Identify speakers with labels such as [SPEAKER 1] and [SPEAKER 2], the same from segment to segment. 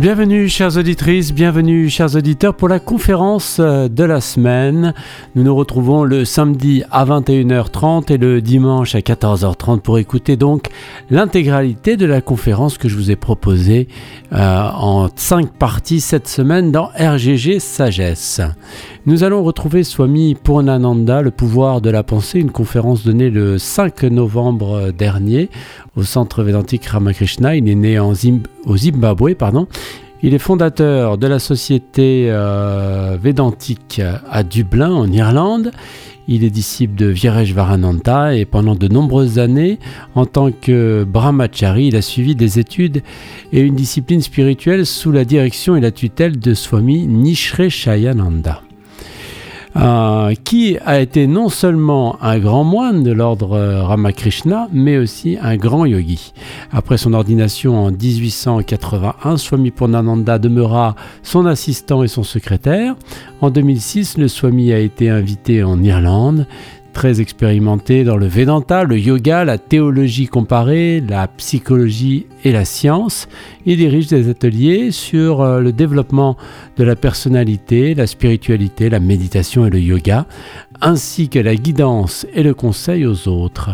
[SPEAKER 1] Bienvenue chères auditrices, bienvenue chers auditeurs pour la conférence euh, de la semaine. Nous nous retrouvons le samedi à 21h30 et le dimanche à 14h30 pour écouter donc l'intégralité de la conférence que je vous ai proposée euh, en cinq parties cette semaine dans RGG Sagesse. Nous allons retrouver Swami Purnananda, le pouvoir de la pensée, une conférence donnée le 5 novembre dernier au centre védantique Ramakrishna. Il est né au Zimbabwe, pardon. Il est fondateur de la société euh, védantique à Dublin, en Irlande. Il est disciple de Varananda et pendant de nombreuses années, en tant que brahmachari, il a suivi des études et une discipline spirituelle sous la direction et la tutelle de Swami Shayananda. Euh, qui a été non seulement un grand moine de l'ordre euh, Ramakrishna, mais aussi un grand yogi. Après son ordination en 1881, Swami Purnananda demeura son assistant et son secrétaire. En 2006, le Swami a été invité en Irlande très expérimenté dans le Vedanta, le yoga, la théologie comparée, la psychologie et la science. Il dirige des ateliers sur euh, le développement de la personnalité, la spiritualité, la méditation et le yoga, ainsi que la guidance et le conseil aux autres.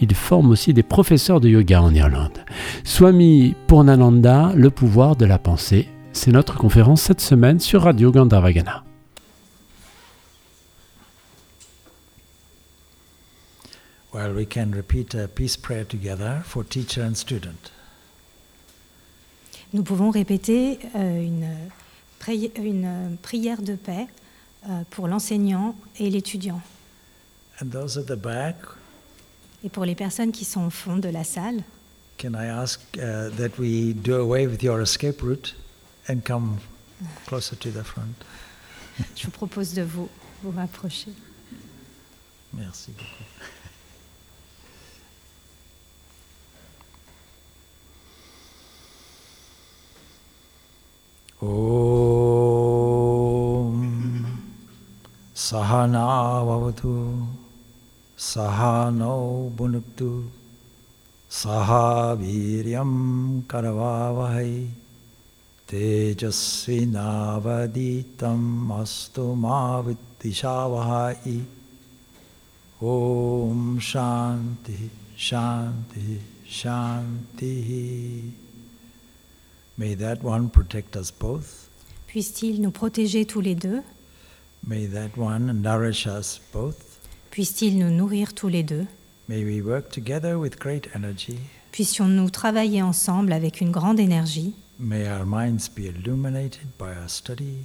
[SPEAKER 1] Il forme aussi des professeurs de yoga en Irlande. Swami Purnananda, le pouvoir de la pensée. C'est notre conférence cette semaine sur Radio Gandharvagana.
[SPEAKER 2] Well, we can repeat a peace prayer together for teacher and student.
[SPEAKER 3] Nous pouvons répéter euh, une, pri une, prière de paix euh, pour l'enseignant et l'étudiant.
[SPEAKER 2] And those at the back,
[SPEAKER 3] et pour les personnes qui sont au fond de la salle,
[SPEAKER 2] can I ask uh, that we do away with your escape route and come closer to the front?
[SPEAKER 3] Je vous propose de vous, vous rapprocher.
[SPEAKER 2] Merci beaucoup. ॐ सहनावतु सह नौ भुनक्तु सह वीर्यं करवावहै तेजस्विनावदीतम् अस्तु मा विद्विषावहै ॐ शान्तिः शान्तिः शान्तिः May that one protect us both.
[SPEAKER 3] Puisse-t-il nous protéger tous les deux?
[SPEAKER 2] May that one nourish us both.
[SPEAKER 3] Puisse-t-il nous nourrir tous les deux?
[SPEAKER 2] May we work together with great energy.
[SPEAKER 3] Puissions-nous travailler ensemble avec une grande énergie?
[SPEAKER 2] May our minds be illuminated by our study.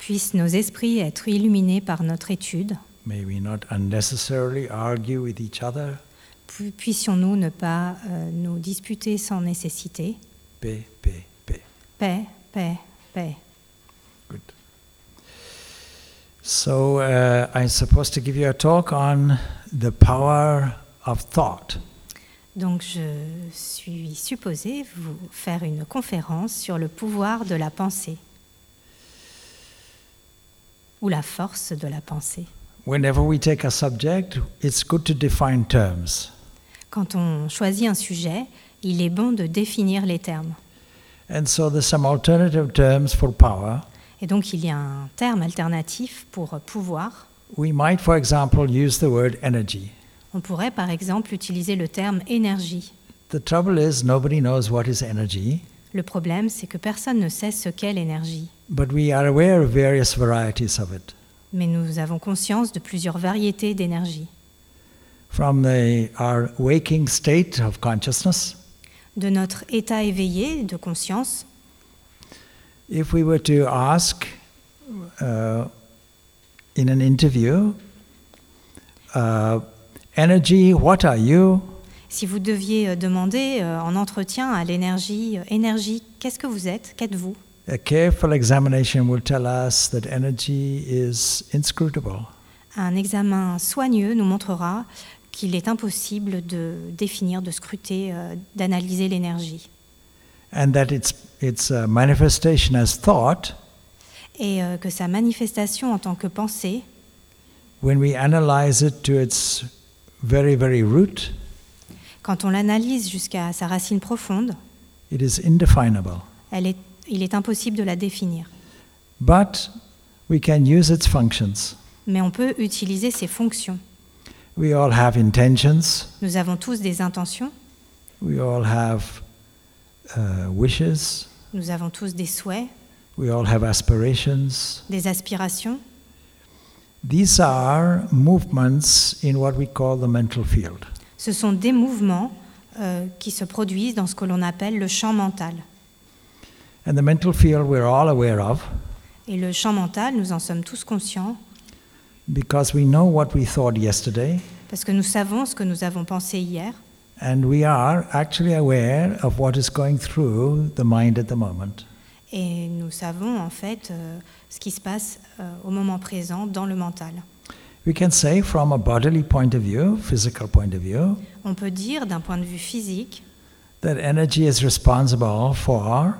[SPEAKER 3] Puissent nos esprits être illuminés par notre étude?
[SPEAKER 2] May we not unnecessarily argue with each other.
[SPEAKER 3] Puissions-nous ne pas euh, nous disputer sans nécessité?
[SPEAKER 2] Paix, paix,
[SPEAKER 3] Paix, paix, paix.
[SPEAKER 2] Good. So uh, I'm supposed to give you a talk on the power of thought.
[SPEAKER 3] Donc je suis supposé vous faire une conférence sur le pouvoir de la pensée ou la force de la pensée.
[SPEAKER 2] Whenever we take a subject, it's good to define terms.
[SPEAKER 3] Quand on choisit un sujet, il est bon de définir les termes.
[SPEAKER 2] And so there's some alternative terms for power.
[SPEAKER 3] Et donc il y a un terme alternatif pour pouvoir.
[SPEAKER 2] We might, for example, use the word energy.
[SPEAKER 3] On pourrait par exemple utiliser le terme énergie.
[SPEAKER 2] The trouble is nobody knows what is energy.
[SPEAKER 3] Le problème, c'est que personne ne sait ce qu'est l'énergie.
[SPEAKER 2] But we are aware of various varieties of it.
[SPEAKER 3] Mais nous avons conscience de plusieurs variétés d'énergie.
[SPEAKER 2] From the, our waking state of consciousness
[SPEAKER 3] de notre état éveillé de conscience.
[SPEAKER 2] If we were to ask uh, in an interview, uh, energy, what are you?
[SPEAKER 3] Si vous deviez euh, demander euh, en entretien à l'énergie, euh, énergie, qu'est-ce que vous êtes, qu'êtes-vous?
[SPEAKER 2] A careful examination will tell us that energy is inscrutable.
[SPEAKER 3] Un examen soigneux nous montrera qu'il est impossible de définir, de scruter, euh, d'analyser l'énergie.
[SPEAKER 2] And that its, its uh, manifestation as thought,
[SPEAKER 3] et euh, que sa manifestation en tant que pensée,
[SPEAKER 2] when we analyze it to its very, very root,
[SPEAKER 3] quand on l'analyse jusqu'à sa racine profonde,
[SPEAKER 2] it is indefinable.
[SPEAKER 3] Elle est il est impossible de la définir.
[SPEAKER 2] But we can use its functions.
[SPEAKER 3] Mais on peut utiliser ses fonctions.
[SPEAKER 2] We all have intentions,
[SPEAKER 3] Nous avons tous des intentions,
[SPEAKER 2] we all have uh, wishes,
[SPEAKER 3] nous avons tous des souhaits,
[SPEAKER 2] we all have aspirations.
[SPEAKER 3] des aspirations.
[SPEAKER 2] These are movements in what we call the mental field.
[SPEAKER 3] Ce sont des mouvements euh, qui se produisent dans ce que l'on appelle le champ mental.
[SPEAKER 2] And the mental field we're all aware of
[SPEAKER 3] Et le champ mental, nous en sommes tous conscients
[SPEAKER 2] because we know what we thought yesterday
[SPEAKER 3] parce que nous savons ce que nous avons pensé hier
[SPEAKER 2] and we are actually aware of what is going through the mind at the moment.
[SPEAKER 3] et nous savons en fait euh, ce qui se passe euh, au moment présent dans le mental.
[SPEAKER 2] We can say from a bodily point of view, physical point of view,
[SPEAKER 3] On peut dire d'un point de vue physique
[SPEAKER 2] that energy is responsible for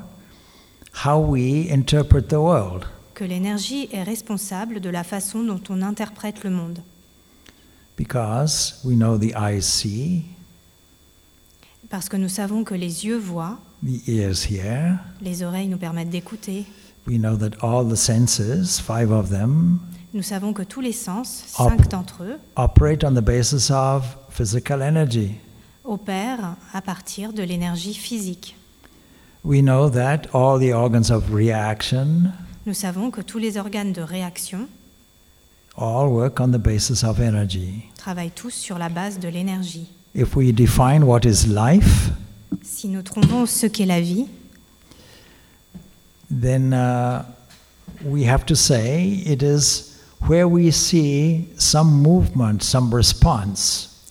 [SPEAKER 2] how we interpret the world.
[SPEAKER 3] Que l'énergie est responsable de la façon dont on interprète le monde.
[SPEAKER 2] Because we know the eyes see,
[SPEAKER 3] Parce que nous savons que les yeux voient,
[SPEAKER 2] the ears hear,
[SPEAKER 3] les oreilles nous permettent d'écouter,
[SPEAKER 2] we know that all the senses, five of them,
[SPEAKER 3] nous savons que tous les sens, cinq d'entre eux,
[SPEAKER 2] operate on the basis of physical energy.
[SPEAKER 3] opèrent à partir de l'énergie physique.
[SPEAKER 2] We know that all the organs of reaction
[SPEAKER 3] Nous savons que tous les organes de réaction
[SPEAKER 2] all work on the basis of energy.
[SPEAKER 3] travaillent tous sur la base de l'énergie.
[SPEAKER 2] If we define what is life,
[SPEAKER 3] Si nous trouvons ce qu'est la vie,
[SPEAKER 2] then uh, we have to say it is where we see some movement, some response.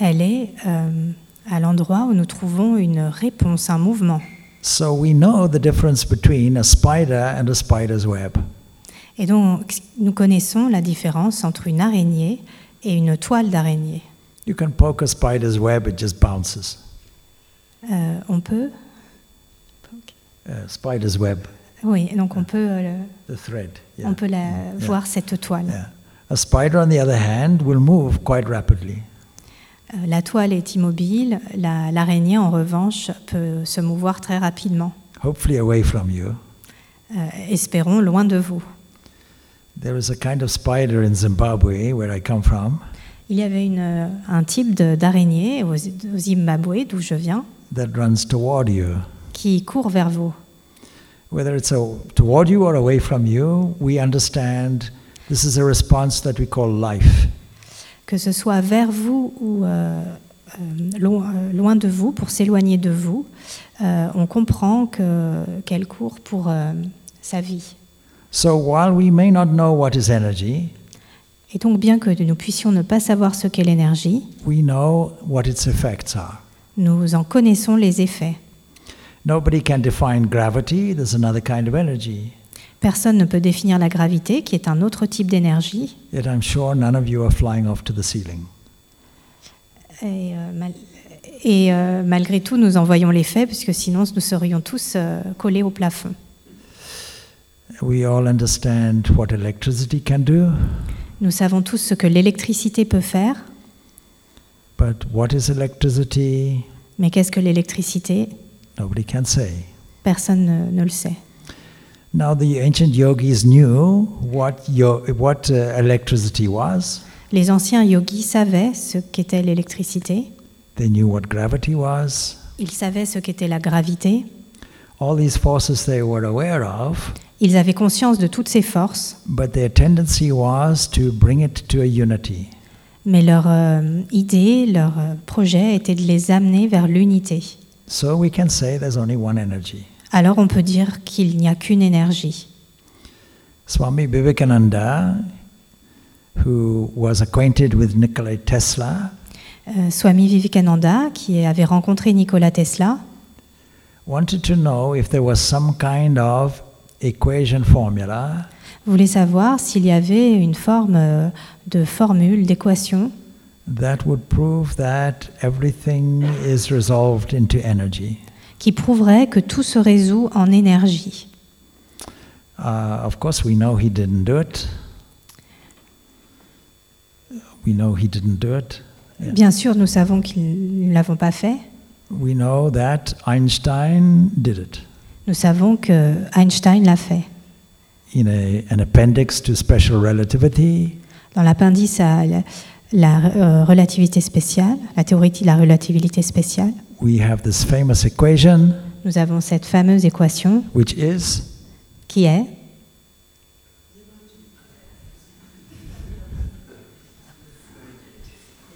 [SPEAKER 3] elle est euh, à l'endroit où nous trouvons une réponse, un mouvement.
[SPEAKER 2] So we know the difference between a spider and a spider's web.
[SPEAKER 3] Et donc, nous connaissons la différence entre une araignée et une toile d'araignée.
[SPEAKER 2] You can poke a spider's web, it just bounces.
[SPEAKER 3] Euh, on peut
[SPEAKER 2] Uh, spider's web,
[SPEAKER 3] Oui, donc on peut, euh,
[SPEAKER 2] the thread. yeah.
[SPEAKER 3] on peut la, voir cette toile.
[SPEAKER 2] Yeah. A spider, on the other hand, will move quite rapidly.
[SPEAKER 3] Euh, la toile est immobile, la- l'araignée, en revanche, peut se mouvoir très rapidement.
[SPEAKER 2] hopefully away from you.
[SPEAKER 3] Euh, espérons loin de vous.
[SPEAKER 2] There is a kind of spider in Zimbabwe, where I come from,
[SPEAKER 3] Il y avait une, euh, un type d'araignée au, au Zimbabwe, d'où je viens,
[SPEAKER 2] that runs toward you.
[SPEAKER 3] qui court vers vous.
[SPEAKER 2] Whether it's a, toward you or away from you, we understand this is a response that we call life.
[SPEAKER 3] Que ce soit vers vous ou euh, euh, loin, euh, loin de vous, pour s'éloigner de vous, euh, on comprend que- qu'elle court pour euh, sa vie.
[SPEAKER 2] So while we may not know what is energy,
[SPEAKER 3] Et donc, bien que nous puissions ne pas savoir ce qu'est l'énergie,
[SPEAKER 2] we know what its effects are.
[SPEAKER 3] nous en connaissons les effets.
[SPEAKER 2] Nobody can define gravity, there's another kind of energy.
[SPEAKER 3] Personne ne peut définir la gravité, qui est un autre type d'énergie. Et, euh, mal- et, euh, malgré tout, nous en voyons l'effet, puisque sinon nous serions tous euh, collés au plafond.
[SPEAKER 2] We all understand what electricity can do,
[SPEAKER 3] Nous savons tous ce que l'électricité peut faire,
[SPEAKER 2] but what is electricity?
[SPEAKER 3] mais qu'est-ce que l'électricité?
[SPEAKER 2] Nobody can say.
[SPEAKER 3] Personne ne, ne le sait.
[SPEAKER 2] Now, the ancient yogis knew what, yo- what uh, electricity was.
[SPEAKER 3] Les anciens yogis savaient ce qu'était l'électricité,
[SPEAKER 2] They knew what gravity was.
[SPEAKER 3] ils savaient ce qu'était la gravité,
[SPEAKER 2] All these forces they were aware of,
[SPEAKER 3] ils avaient conscience de toutes ces forces,
[SPEAKER 2] but their tendency was to bring it to a unity.
[SPEAKER 3] mais leur euh, idée, leur euh, projet était de les amener vers l'unité.
[SPEAKER 2] So we can say there's only one energy.
[SPEAKER 3] Alors on peut dire qu'il n'y a qu'une énergie.
[SPEAKER 2] Swami Vivekananda, who was acquainted with Nikola Tesla,
[SPEAKER 3] Euh, Swami Vivekananda, qui avait rencontré Nikola Tesla,
[SPEAKER 2] wanted to know if there was some kind of equation formula
[SPEAKER 3] voulait savoir s'il y avait une forme euh, de formule, d'équation,
[SPEAKER 2] that would prove that everything is resolved into energy.
[SPEAKER 3] Qui prouverait que tout se résout en énergie.
[SPEAKER 2] Uh, of course, we know he didn't do it. We know he didn't do it. Yeah.
[SPEAKER 3] Bien sûr, nous savons qu'ils ne l'avons pas fait.
[SPEAKER 2] We know that Einstein did it.
[SPEAKER 3] Nous savons que Einstein l'a fait.
[SPEAKER 2] In a, an appendix to special relativity,
[SPEAKER 3] Dans l'appendice à la, la, euh, relativité spéciale, la théorie de la relativité spéciale,
[SPEAKER 2] we have this famous equation,
[SPEAKER 3] nous avons cette fameuse équation
[SPEAKER 2] which is
[SPEAKER 3] qui est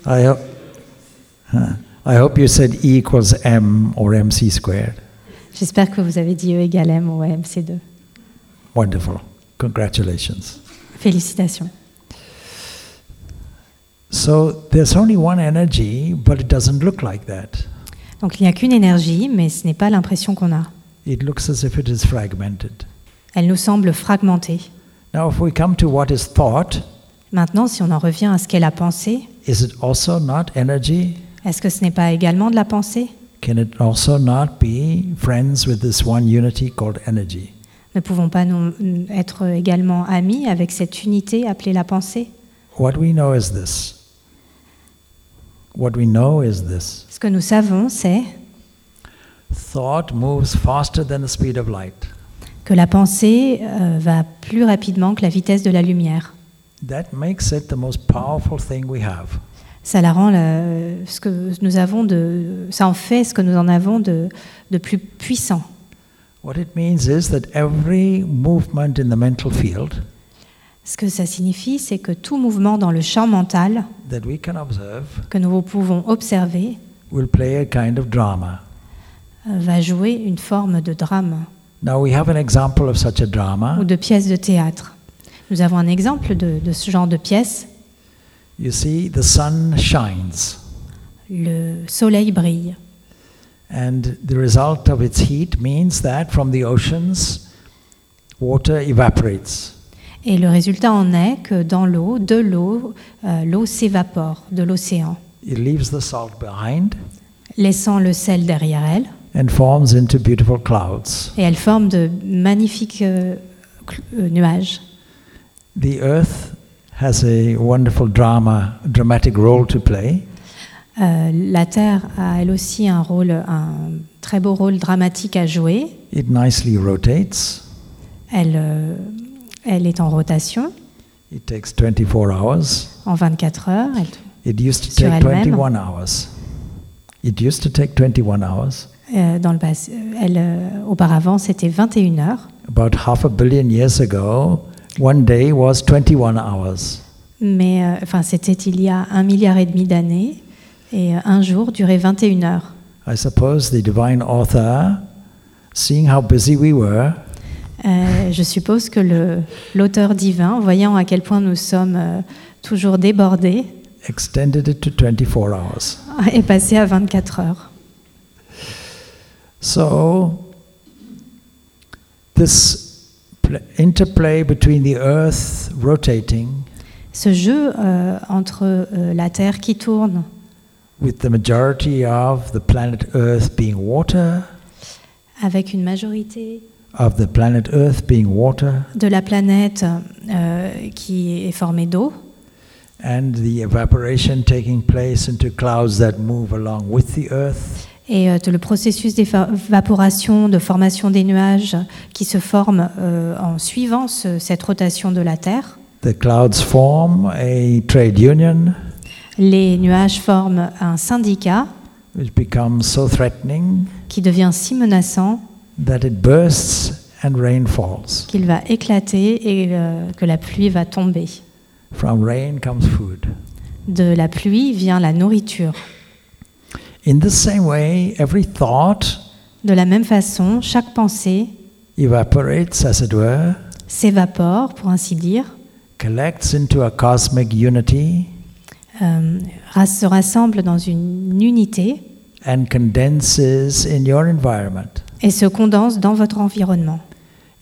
[SPEAKER 2] I, ho- Huh. I hope you said E equals M or MC squared.
[SPEAKER 3] J'espère que vous avez dit E égale M ou MC2.
[SPEAKER 2] Wonderful. Congratulations.
[SPEAKER 3] Félicitations.
[SPEAKER 2] So there's only one energy, but it doesn't look like that.
[SPEAKER 3] Donc il n'y a qu'une énergie, mais ce n'est pas l'impression qu'on a.
[SPEAKER 2] It looks as if it is fragmented.
[SPEAKER 3] Elle nous semble fragmentée.
[SPEAKER 2] Now, if we come to what is thought,
[SPEAKER 3] Maintenant, si on en revient à ce qu'est la pensée,
[SPEAKER 2] is it also not energy?
[SPEAKER 3] est-ce que ce n'est pas également de la pensée?
[SPEAKER 2] Can it also not be friends with this one unity called energy?
[SPEAKER 3] Ne pouvons pas nous être également amis avec cette unité appelée la pensée?
[SPEAKER 2] What we know is this. What we know is this.
[SPEAKER 3] Ce que nous savons, c'est
[SPEAKER 2] Thought moves faster than the speed of light.
[SPEAKER 3] que la pensée euh, va plus rapidement que la vitesse de la lumière.
[SPEAKER 2] That makes it the most powerful thing we have.
[SPEAKER 3] Ça la rend la- ce que nous avons de, ça en fait ce que nous en avons de, de plus puissant.
[SPEAKER 2] What it means is that every movement in the mental field
[SPEAKER 3] Ce que ça signifie, c'est que tout mouvement dans le champ mental
[SPEAKER 2] that we can observe
[SPEAKER 3] que nous pouvons observer
[SPEAKER 2] will play a kind of drama.
[SPEAKER 3] euh, va jouer une forme de drame
[SPEAKER 2] Now we have an example of such a drama.
[SPEAKER 3] ou de pièce de théâtre. Nous avons un exemple de, de ce genre de pièce.
[SPEAKER 2] You see, the sun shines,
[SPEAKER 3] Le soleil brille.
[SPEAKER 2] and the result of its heat means that from the oceans, water evaporates.
[SPEAKER 3] Et le résultat en est que dans l'eau, de l'eau, euh, l'eau s'évapore de l'océan,
[SPEAKER 2] It leaves the salt behind
[SPEAKER 3] laissant le sel derrière elle.
[SPEAKER 2] and forms into beautiful clouds.
[SPEAKER 3] Et elle forme de magnifiques euh, cl- euh, nuages.
[SPEAKER 2] The earth has a wonderful drama, dramatic role to play.
[SPEAKER 3] Euh, la Terre a elle aussi un rôle, un très beau rôle dramatique à jouer.
[SPEAKER 2] It nicely rotates.
[SPEAKER 3] Elle, euh, elle est en rotation
[SPEAKER 2] It takes 24 hours.
[SPEAKER 3] en 24 heures. Elle-
[SPEAKER 2] It used to
[SPEAKER 3] Sur
[SPEAKER 2] take
[SPEAKER 3] elle-même.
[SPEAKER 2] 21 hours. It used to take 21 hours.
[SPEAKER 3] euh, dans le pass- elle, euh, auparavant, c'était 21 heures.
[SPEAKER 2] About half a billion years ago, one day was 21 hours.
[SPEAKER 3] Mais euh, enfin, c'était il y a un milliard et demi d'années. Et un jour durait 21 heures.
[SPEAKER 2] I suppose the divine author, seeing how busy we were,
[SPEAKER 3] Euh, je suppose que l'auteur divin, voyant à quel point nous sommes euh, toujours débordés,
[SPEAKER 2] extended it to 24 hours.
[SPEAKER 3] est passé à 24 heures.
[SPEAKER 2] So, this pl- interplay between the earth rotating
[SPEAKER 3] Ce jeu euh, entre la Terre qui tourne
[SPEAKER 2] with the majority of the planet Earth being water,
[SPEAKER 3] avec une majorité
[SPEAKER 2] of the planet Earth being water,
[SPEAKER 3] de la planète euh, qui est formée d'eau
[SPEAKER 2] and the evaporation taking place into clouds that move along with the Earth,
[SPEAKER 3] et euh, le processus d'évaporation, de formation des nuages qui se forment euh, en suivant ce- cette rotation de la Terre.
[SPEAKER 2] the clouds form a trade union
[SPEAKER 3] Les nuages forment un syndicat
[SPEAKER 2] which becomes so threatening
[SPEAKER 3] qui devient si menaçant
[SPEAKER 2] that it bursts and rain falls.
[SPEAKER 3] qu'il va éclater et euh, que la pluie va tomber.
[SPEAKER 2] From rain comes food.
[SPEAKER 3] De la pluie vient la nourriture.
[SPEAKER 2] In the same way, every thought
[SPEAKER 3] De la même façon, chaque pensée
[SPEAKER 2] evaporates, as it were,
[SPEAKER 3] s'évapore, pour ainsi dire,
[SPEAKER 2] collects into a cosmic unity,
[SPEAKER 3] euh, se rassemble dans une unité
[SPEAKER 2] and condenses in your environment.
[SPEAKER 3] Et se condense dans votre environnement.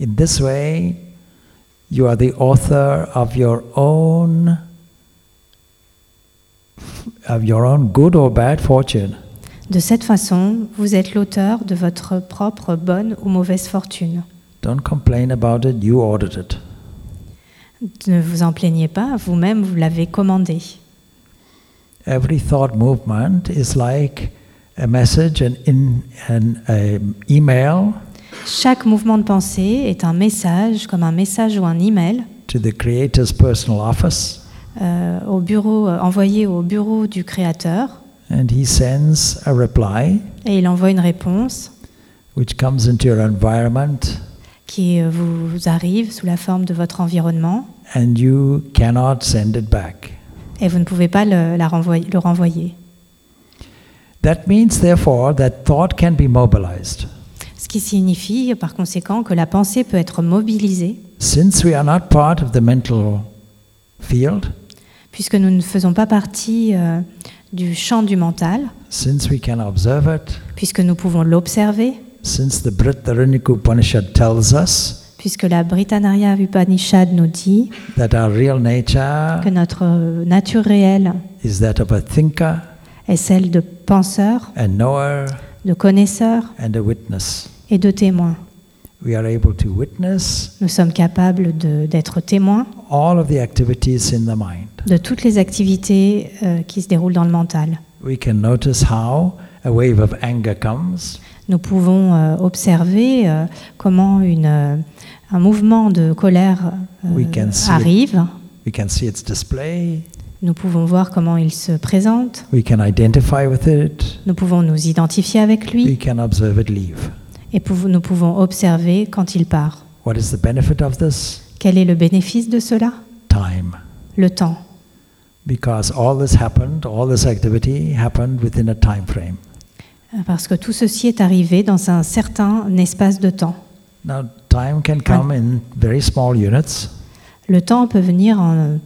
[SPEAKER 2] In this way, you are the author of your own of your own good or bad fortune.
[SPEAKER 3] De cette façon, vous êtes l'auteur de votre propre bonne ou mauvaise fortune.
[SPEAKER 2] Don't complain about it, you ordered it.
[SPEAKER 3] Ne vous en plaignez pas, vous-même vous l'avez commandé.
[SPEAKER 2] Every thought movement is like a message, an, in, an um, email
[SPEAKER 3] chaque mouvement de pensée est un message, comme un message ou un email,
[SPEAKER 2] to the Creator's personal office,
[SPEAKER 3] euh, au bureau, euh, envoyé au bureau du Créateur,
[SPEAKER 2] and He sends a reply
[SPEAKER 3] et il envoie une réponse
[SPEAKER 2] which comes into your environment,
[SPEAKER 3] qui euh, vous arrive sous la forme de votre environnement,
[SPEAKER 2] and you cannot send it back.
[SPEAKER 3] et vous ne pouvez pas le, la renvoyer- le renvoyer.
[SPEAKER 2] That means, therefore, that thought can be mobilized.
[SPEAKER 3] Ce qui signifie par conséquent que la pensée peut être mobilisée,
[SPEAKER 2] Since we are not part of the mental field,
[SPEAKER 3] puisque nous ne faisons pas partie euh, du champ du mental,
[SPEAKER 2] since we can observe it,
[SPEAKER 3] puisque nous pouvons l'observer,
[SPEAKER 2] since the Britaraniku Upanishad tells us
[SPEAKER 3] puisque la Britannaria Upanishad nous dit
[SPEAKER 2] that our real nature
[SPEAKER 3] que notre nature réelle
[SPEAKER 2] is that of a thinker,
[SPEAKER 3] est celle de penseur,
[SPEAKER 2] a knower,
[SPEAKER 3] de connaisseur
[SPEAKER 2] and a witness.
[SPEAKER 3] et de témoin.
[SPEAKER 2] We are able to witness
[SPEAKER 3] Nous sommes capables d'être témoins
[SPEAKER 2] all of the activities in the mind.
[SPEAKER 3] de toutes les activités euh, qui se déroulent dans le mental.
[SPEAKER 2] We can notice how a wave of anger comes,
[SPEAKER 3] Nous pouvons euh, observer euh, comment une, euh, un mouvement de colère euh,
[SPEAKER 2] We can see it.
[SPEAKER 3] arrive.
[SPEAKER 2] we can see its display,
[SPEAKER 3] Nous pouvons voir comment il se présente.
[SPEAKER 2] we can identify with it,
[SPEAKER 3] Nous pouvons nous identifier avec
[SPEAKER 2] we
[SPEAKER 3] lui
[SPEAKER 2] can observe it leave.
[SPEAKER 3] et nous pouvons observer quand il part.
[SPEAKER 2] What is the benefit of this?
[SPEAKER 3] Quel est le bénéfice de cela?
[SPEAKER 2] Time.
[SPEAKER 3] Le temps.
[SPEAKER 2] Because all this happened, all this activity happened within a time frame.
[SPEAKER 3] Parce que tout ceci est arrivé dans un certain espace de temps.
[SPEAKER 2] Now, time can come in very small units.
[SPEAKER 3] Le temps peut venir en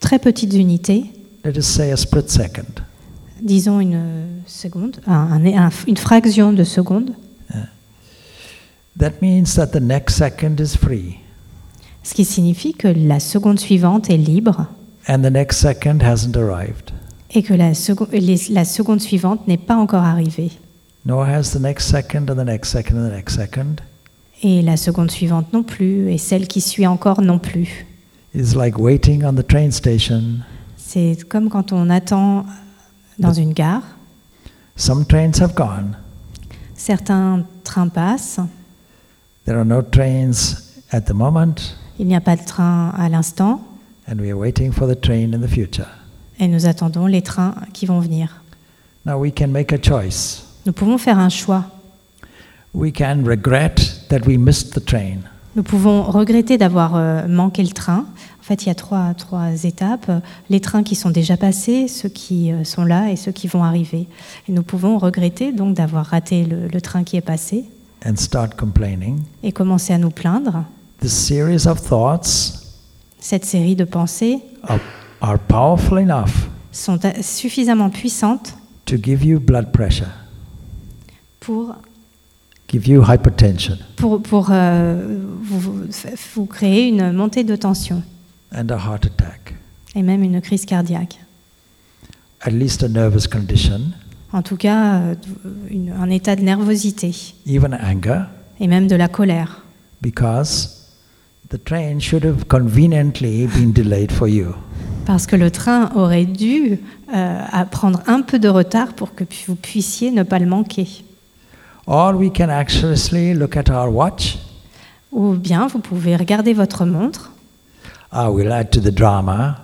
[SPEAKER 3] très petites unités,
[SPEAKER 2] Let us say a split second.
[SPEAKER 3] disons une seconde, un- un- un- une fraction de seconde,
[SPEAKER 2] That means that the next second is free,
[SPEAKER 3] ce qui signifie que la seconde suivante est libre
[SPEAKER 2] and the next second hasn't arrived.
[SPEAKER 3] et que la, seco- les- la seconde suivante n'est pas encore arrivée.
[SPEAKER 2] Nor has the next second, and the next second, and the next second.
[SPEAKER 3] Et la seconde suivante non plus, et celle qui suit encore non plus.
[SPEAKER 2] It's like waiting on the train station.
[SPEAKER 3] C'est comme quand on attend dans une gare.
[SPEAKER 2] Some trains have gone.
[SPEAKER 3] Certains trains passent,
[SPEAKER 2] There are no trains at the moment,
[SPEAKER 3] il n'y a pas de train à l'instant,
[SPEAKER 2] and we are waiting for the train in the future.
[SPEAKER 3] et nous attendons les trains qui vont venir.
[SPEAKER 2] Now we can make a choice.
[SPEAKER 3] Nous pouvons faire un choix.
[SPEAKER 2] We can regret that we missed the train.
[SPEAKER 3] Nous pouvons regretter d'avoir euh, manqué le train. En fait, il y a trois, trois étapes. Les trains qui sont déjà passés, ceux qui euh, sont là et ceux qui vont arriver. Et nous pouvons regretter donc d'avoir raté le, le train qui est passé
[SPEAKER 2] and start complaining.
[SPEAKER 3] et commencer à nous plaindre.
[SPEAKER 2] This series of thoughts
[SPEAKER 3] Cette série de pensées
[SPEAKER 2] are, are powerful enough
[SPEAKER 3] sont a- suffisamment puissantes
[SPEAKER 2] to give you blood pressure,
[SPEAKER 3] pour,
[SPEAKER 2] give you hypertension,
[SPEAKER 3] pour, pour euh, vous, créer une montée de tension
[SPEAKER 2] and a heart attack,
[SPEAKER 3] et même une crise cardiaque.
[SPEAKER 2] at least a nervous condition,
[SPEAKER 3] En tout cas, euh, une- un état de nervosité
[SPEAKER 2] even anger,
[SPEAKER 3] et même de la colère.
[SPEAKER 2] because the train should have conveniently been delayed for you.
[SPEAKER 3] Parce que le train aurait dû euh, prendre un peu de retard pour que vous puissiez ne pas le manquer.
[SPEAKER 2] Or we can actually look at our watch.
[SPEAKER 3] Ou bien vous pouvez regarder votre montre.
[SPEAKER 2] Ah, we'll add to the drama.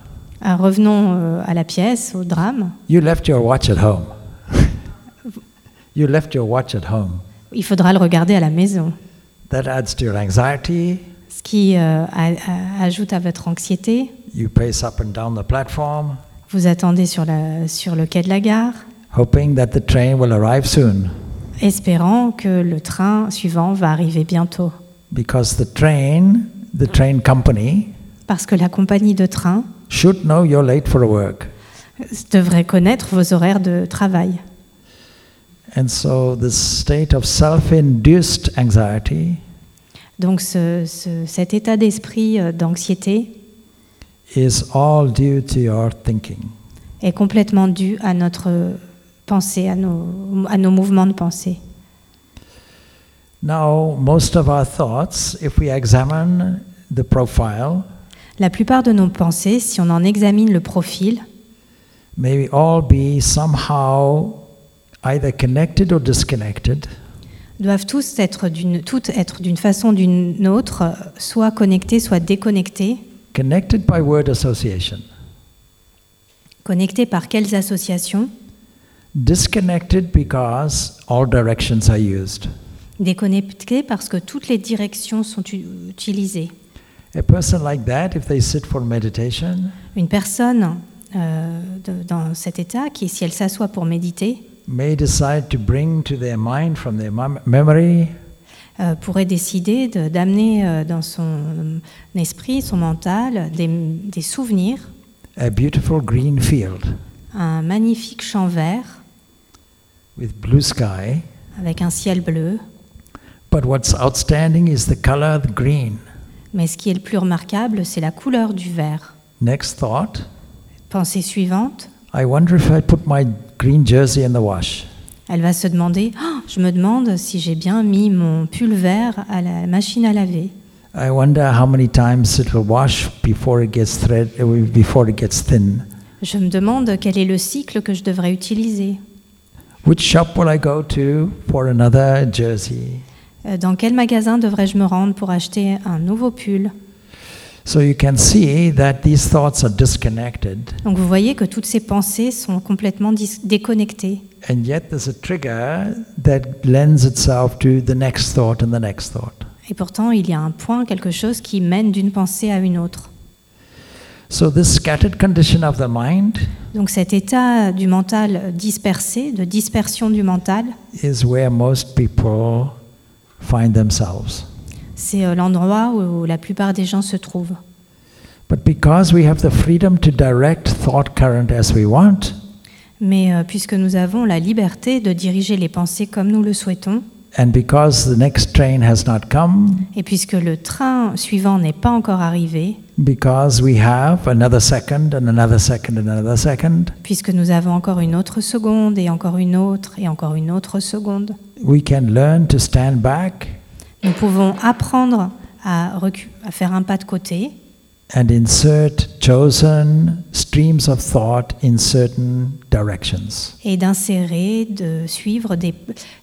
[SPEAKER 3] Ah, revenons euh, à la pièce, au drame.
[SPEAKER 2] You left your watch at home. you left your watch at home.
[SPEAKER 3] Il faudra le regarder à la maison.
[SPEAKER 2] That adds to your anxiety.
[SPEAKER 3] Ce qui euh, a- a- ajoute à votre anxiété.
[SPEAKER 2] You pace up and down the platform,
[SPEAKER 3] Vous attendez sur, la- sur le quai de la gare,
[SPEAKER 2] hoping that the train will arrive soon.
[SPEAKER 3] Espérant que le train suivant va arriver bientôt.
[SPEAKER 2] Because the train, the train company,
[SPEAKER 3] Parce que la compagnie de train
[SPEAKER 2] should know you're late for work.
[SPEAKER 3] devrait connaître vos horaires de travail.
[SPEAKER 2] And so, this state of self induced anxiety
[SPEAKER 3] Donc ce- ce- cet état d'esprit euh, d'anxiété
[SPEAKER 2] is all due to your thinking.
[SPEAKER 3] est complètement dû à notre pensée, à nos, à nos mouvements de pensée.
[SPEAKER 2] Now, most of our thoughts, if we examine the profile,
[SPEAKER 3] La plupart de nos pensées, si on en examine le profil,
[SPEAKER 2] may all be somehow either connected or disconnected
[SPEAKER 3] doivent tous être d'une, toutes être d'une façon ou d'une autre, soit connectés, soit déconnectés.
[SPEAKER 2] Connected by word association,
[SPEAKER 3] Connectés par quelles associations?
[SPEAKER 2] Disconnected because all directions are used.
[SPEAKER 3] Déconnectés parce que toutes les directions sont utilisées.
[SPEAKER 2] A person like that, if they sit for meditation,
[SPEAKER 3] Une personne euh, de- dans cet état, qui, si elle s'assoit pour méditer,
[SPEAKER 2] may decide to bring to their mind from their mem- memory
[SPEAKER 3] euh, pourrait décider de- d'amener euh, dans son esprit, son mental, des, des souvenirs,
[SPEAKER 2] a beautiful green field
[SPEAKER 3] un magnifique champ vert
[SPEAKER 2] with blue sky.
[SPEAKER 3] avec un ciel bleu.
[SPEAKER 2] But what's outstanding is the color the green.
[SPEAKER 3] Mais ce qui est le plus remarquable, c'est la couleur du vert.
[SPEAKER 2] Next thought
[SPEAKER 3] Pensée suivante,
[SPEAKER 2] I wonder if I put my green jersey in the wash.
[SPEAKER 3] elle va se demander Ah, Je me demande si j'ai bien mis mon pull vert à la machine à laver.
[SPEAKER 2] I wonder how many times it will wash before it gets thread before it gets thin.
[SPEAKER 3] Je me demande quel est le cycle que je devrais utiliser.
[SPEAKER 2] Which shop will I go to for another jersey?
[SPEAKER 3] Dans quel magasin devrais-je me rendre pour acheter un nouveau pull?
[SPEAKER 2] So you can see that these thoughts are disconnected,
[SPEAKER 3] Donc vous voyez que toutes ces pensées sont complètement déconnectées.
[SPEAKER 2] and yet there's a trigger that lends itself to the next thought and the next thought.
[SPEAKER 3] Et pourtant, il y a un point, quelque chose qui mène d'une pensée à une autre.
[SPEAKER 2] So this scattered condition of the mind
[SPEAKER 3] Donc cet état du mental dispersé, de dispersion du mental,
[SPEAKER 2] is where most people find themselves.
[SPEAKER 3] c'est euh, l'endroit où la plupart des gens se trouvent.
[SPEAKER 2] But because we have the freedom to direct thought current as we want,
[SPEAKER 3] Mais euh, puisque nous avons la liberté de diriger les pensées comme nous le souhaitons,
[SPEAKER 2] and because the next train has not come,
[SPEAKER 3] et puisque le train suivant n'est pas encore arrivé,
[SPEAKER 2] because we have another second and another second and another second,
[SPEAKER 3] puisque nous avons encore une autre seconde et encore une autre et encore une autre seconde,
[SPEAKER 2] we can learn to stand back
[SPEAKER 3] nous pouvons apprendre à, à faire un pas de côté
[SPEAKER 2] and insert chosen streams of thought in certain directions.
[SPEAKER 3] et d'insérer, de suivre des,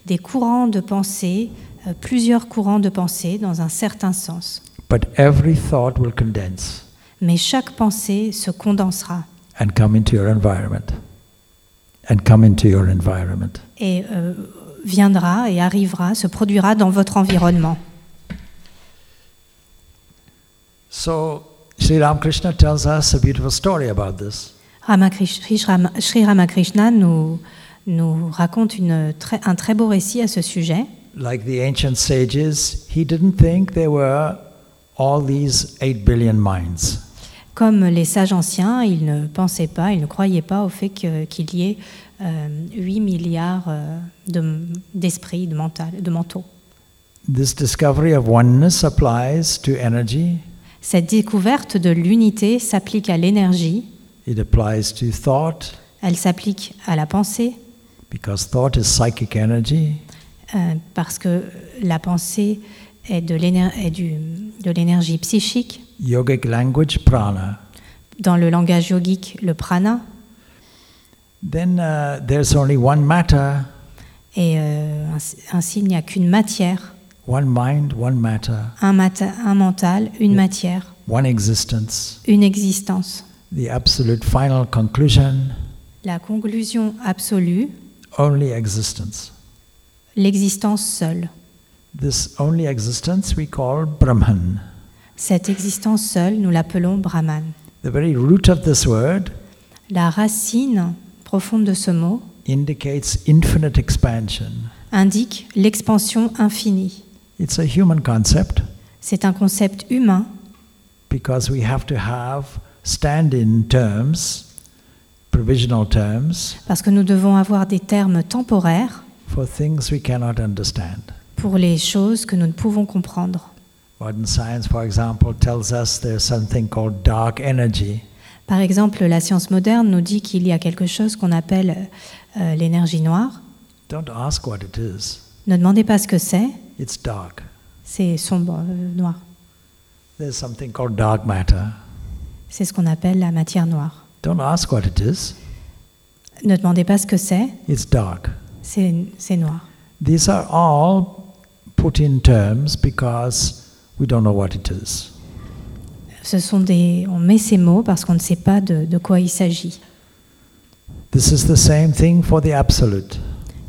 [SPEAKER 3] des courants de pensée, euh, plusieurs courants de pensée dans un certain sens.
[SPEAKER 2] But every thought will condense
[SPEAKER 3] Mais chaque pensée se condensera
[SPEAKER 2] and come into your environment. And come into your environment.
[SPEAKER 3] et euh, viendra et arrivera, se produira dans votre environnement.
[SPEAKER 2] So, Sri Ramakrishna tells us a beautiful story about this.
[SPEAKER 3] Sri Ramakrishna nous, nous raconte une un très beau récit à ce sujet.
[SPEAKER 2] Like the ancient sages, he didn't think there were all these 8 billion minds.
[SPEAKER 3] Comme les sages anciens, ils ne pensaient pas, ils ne croyaient pas au fait qu'il y ait euh, 8 milliards euh, de- d'esprits, de, mental, de mentaux.
[SPEAKER 2] This discovery of oneness applies to energy,
[SPEAKER 3] Cette découverte de l'unité s'applique à l'énergie,
[SPEAKER 2] it applies to thought,
[SPEAKER 3] elle s'applique à la pensée,
[SPEAKER 2] because thought is psychic energy,
[SPEAKER 3] euh, parce que la pensée est de l'énergie psychique.
[SPEAKER 2] yogic language, prana.
[SPEAKER 3] Dans le langage yogique, le prana,
[SPEAKER 2] Then uh, there's only one matter,
[SPEAKER 3] et euh, ainsi- ainsi il n'y a qu'une matière,
[SPEAKER 2] one mind, one matter,
[SPEAKER 3] un, mata- un mental, une matière,
[SPEAKER 2] one existence.
[SPEAKER 3] une existence.
[SPEAKER 2] The absolute final conclusion
[SPEAKER 3] La conclusion absolue,
[SPEAKER 2] only existence.
[SPEAKER 3] l'existence seule.
[SPEAKER 2] This only existence we call Brahman.
[SPEAKER 3] Cette existence seule, nous l'appelons Brahman.
[SPEAKER 2] The very root of this word
[SPEAKER 3] La racine profonde de ce mot
[SPEAKER 2] indicates infinite expansion.
[SPEAKER 3] indique l'expansion infinie.
[SPEAKER 2] It's a human concept
[SPEAKER 3] C'est un concept humain
[SPEAKER 2] because we have to have stand in terms, provisional terms,
[SPEAKER 3] parce que nous devons avoir des termes temporaires
[SPEAKER 2] for things we cannot understand.
[SPEAKER 3] pour les choses que nous ne pouvons comprendre.
[SPEAKER 2] Modern science, for example, tells us there's something called dark energy.
[SPEAKER 3] Par exemple, la science moderne nous dit qu'il y a quelque chose qu'on appelle euh, l'énergie noire.
[SPEAKER 2] Don't ask what it is.
[SPEAKER 3] Ne demandez pas ce que c'est,
[SPEAKER 2] It's dark.
[SPEAKER 3] c'est sombre, euh, noir.
[SPEAKER 2] There's something called dark matter.
[SPEAKER 3] C'est ce qu'on appelle la matière noire.
[SPEAKER 2] Don't ask what it is.
[SPEAKER 3] Ne demandez pas ce que c'est,
[SPEAKER 2] It's dark.
[SPEAKER 3] c'est c'est noir.
[SPEAKER 2] These are all put in terms because we don't know what it is.
[SPEAKER 3] Ce sont des, on met ces mots parce qu'on ne sait pas de, de quoi il s'agit.
[SPEAKER 2] This is the same thing for the absolute.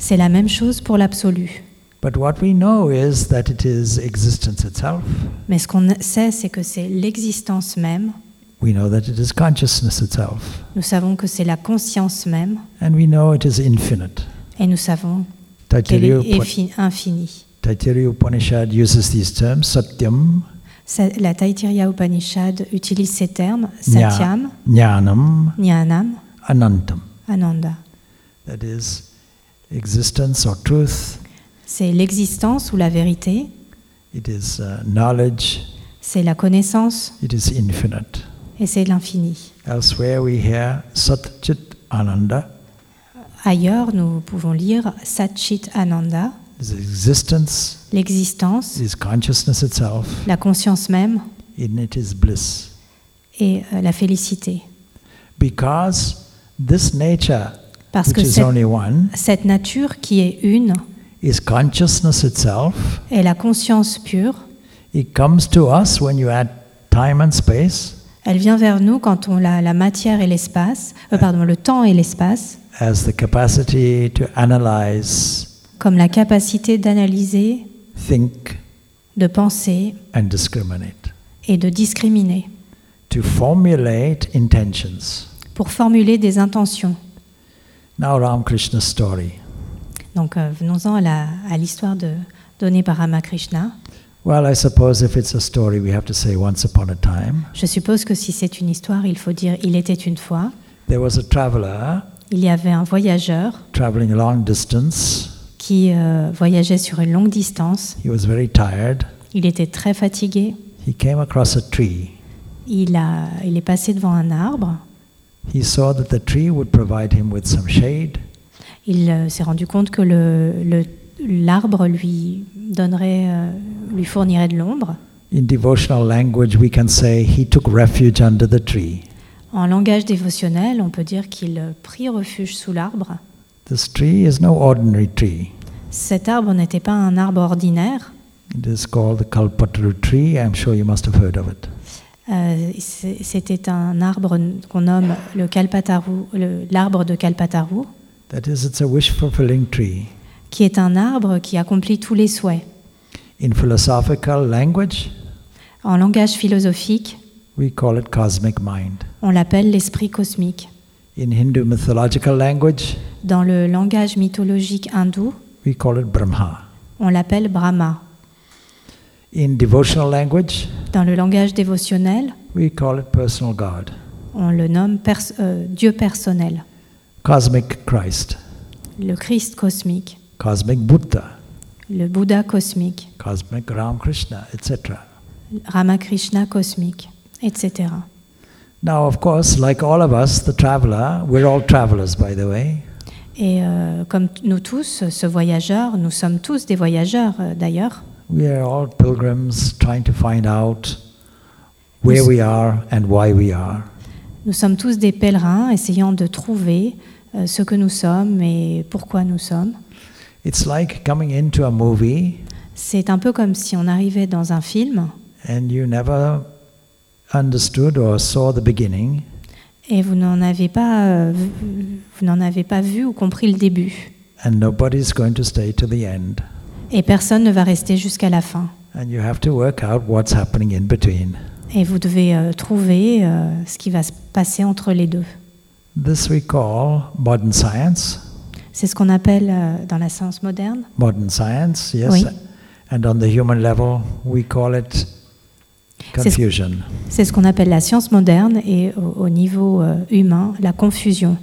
[SPEAKER 3] C'est la même chose pour l'absolu.
[SPEAKER 2] But what we know is that it is existence itself.
[SPEAKER 3] Mais ce qu'on sait, c'est que c'est l'existence même.
[SPEAKER 2] We know that it is consciousness itself.
[SPEAKER 3] Nous savons que c'est la conscience même.
[SPEAKER 2] And we know it is infinite.
[SPEAKER 3] Et nous savons qu'elle est infinie.
[SPEAKER 2] Taittiriya Upanishad uses these terms satyam,
[SPEAKER 3] La Taittiriya Upanishad utilise ces termes Satyam,
[SPEAKER 2] Jnanam,
[SPEAKER 3] Jnanam,
[SPEAKER 2] Anantam.
[SPEAKER 3] Ananda.
[SPEAKER 2] That is existence or truth,
[SPEAKER 3] C'est l'existence ou la vérité,
[SPEAKER 2] it is uh, knowledge,
[SPEAKER 3] c'est la connaissance.
[SPEAKER 2] It is infinite.
[SPEAKER 3] et c'est l'infini.
[SPEAKER 2] Elsewhere we hear Sat Chit Ananda,
[SPEAKER 3] Ailleurs, nous pouvons lire Satchit Ananda,
[SPEAKER 2] is existence,
[SPEAKER 3] l'existence, la conscience même.
[SPEAKER 2] In it is bliss.
[SPEAKER 3] et euh, la félicité.
[SPEAKER 2] Because this nature,
[SPEAKER 3] Parce que cette,
[SPEAKER 2] only one,
[SPEAKER 3] cette nature qui est une
[SPEAKER 2] is consciousness itself.
[SPEAKER 3] est la conscience pure.
[SPEAKER 2] It comes to us when you add time and space
[SPEAKER 3] Elle vient vers nous quand on a la matière et l'espace, euh, pardon, le temps et l'espace,
[SPEAKER 2] as the capacity to analyze,
[SPEAKER 3] comme la capacité d'analyser,
[SPEAKER 2] think,
[SPEAKER 3] de penser
[SPEAKER 2] and discriminate,
[SPEAKER 3] et de discriminer,
[SPEAKER 2] to formulate intentions.
[SPEAKER 3] pour formuler des intentions.
[SPEAKER 2] Now, Ramakrishna's story.
[SPEAKER 3] Donc euh, venons-en à l'histoire donnée par Ramakrishna.
[SPEAKER 2] Well, I suppose if it's a story, we have to say once upon a time.
[SPEAKER 3] Je suppose que si c'est une histoire, il faut dire il était une fois.
[SPEAKER 2] There was a traveler
[SPEAKER 3] Il y avait un voyageur
[SPEAKER 2] traveling a long distance.
[SPEAKER 3] qui euh, voyageait sur une longue distance.
[SPEAKER 2] He was very tired.
[SPEAKER 3] Il était très fatigué.
[SPEAKER 2] He came across a tree.
[SPEAKER 3] Il, a, il est passé devant un arbre.
[SPEAKER 2] He saw that the tree would provide him with some shade,
[SPEAKER 3] Il euh, s'est rendu compte que le- l'arbre lui donnerait, euh, lui fournirait de l'ombre.
[SPEAKER 2] In devotional language, we can say he took refuge under the tree.
[SPEAKER 3] En langage dévotionnel, on peut dire qu'il prit refuge sous l'arbre.
[SPEAKER 2] This tree is no ordinary tree.
[SPEAKER 3] Cet arbre n'était pas un arbre ordinaire.
[SPEAKER 2] It is called the Kalpataru tree. I'm sure you must have heard of it.
[SPEAKER 3] Euh, C'était un arbre qu'on nomme le Kalpataru, l'arbre de Kalpataru,
[SPEAKER 2] That is, it's a wish fulfilling tree.
[SPEAKER 3] qui est un arbre qui accomplit tous les souhaits.
[SPEAKER 2] In philosophical language,
[SPEAKER 3] En langage philosophique,
[SPEAKER 2] we call it cosmic mind.
[SPEAKER 3] on l'appelle l'esprit cosmique.
[SPEAKER 2] In Hindu mythological language,
[SPEAKER 3] Dans le langage mythologique hindou,
[SPEAKER 2] we call it Brahma.
[SPEAKER 3] on l'appelle Brahma.
[SPEAKER 2] In devotional language,
[SPEAKER 3] Dans le langage dévotionnel,
[SPEAKER 2] we call it personal God,
[SPEAKER 3] on le nomme pers- euh, Dieu personnel,
[SPEAKER 2] cosmic Christ,
[SPEAKER 3] le Christ cosmique,
[SPEAKER 2] cosmic Buddha,
[SPEAKER 3] le Bouddha cosmique,
[SPEAKER 2] cosmic Ram Krishna, etc.
[SPEAKER 3] Ramakrishna cosmique, etc.
[SPEAKER 2] Now, of course, like all of us, the traveler, we're all travelers, by the way.
[SPEAKER 3] Et euh, comme nous tous, ce voyageur, nous sommes tous des voyageurs euh, d'ailleurs.
[SPEAKER 2] We are all pilgrims trying to find out where we are and why we are.
[SPEAKER 3] Nous sommes tous des pèlerins essayant de trouver euh, ce que nous sommes et pourquoi nous sommes.
[SPEAKER 2] It's like coming into a movie
[SPEAKER 3] C'est un peu comme si on arrivait dans un film
[SPEAKER 2] and you never understood or saw the beginning,
[SPEAKER 3] et vous n'en avez pas, euh, vu- vous n'en avez pas vu ou compris le début.
[SPEAKER 2] and nobody's going to stay to the end.
[SPEAKER 3] Et personne ne va rester jusqu'à la fin.
[SPEAKER 2] And you have to work out what's happening in between.
[SPEAKER 3] Et vous devez euh, trouver euh, ce qui va se passer entre les deux.
[SPEAKER 2] This we call modern science.
[SPEAKER 3] C'est ce qu'on appelle euh, dans la science moderne.
[SPEAKER 2] Modern science, yes.
[SPEAKER 3] Oui.
[SPEAKER 2] And on the human level, we call it confusion.
[SPEAKER 3] C'est ce qu'on appelle la science moderne et au, au niveau euh, humain, la confusion.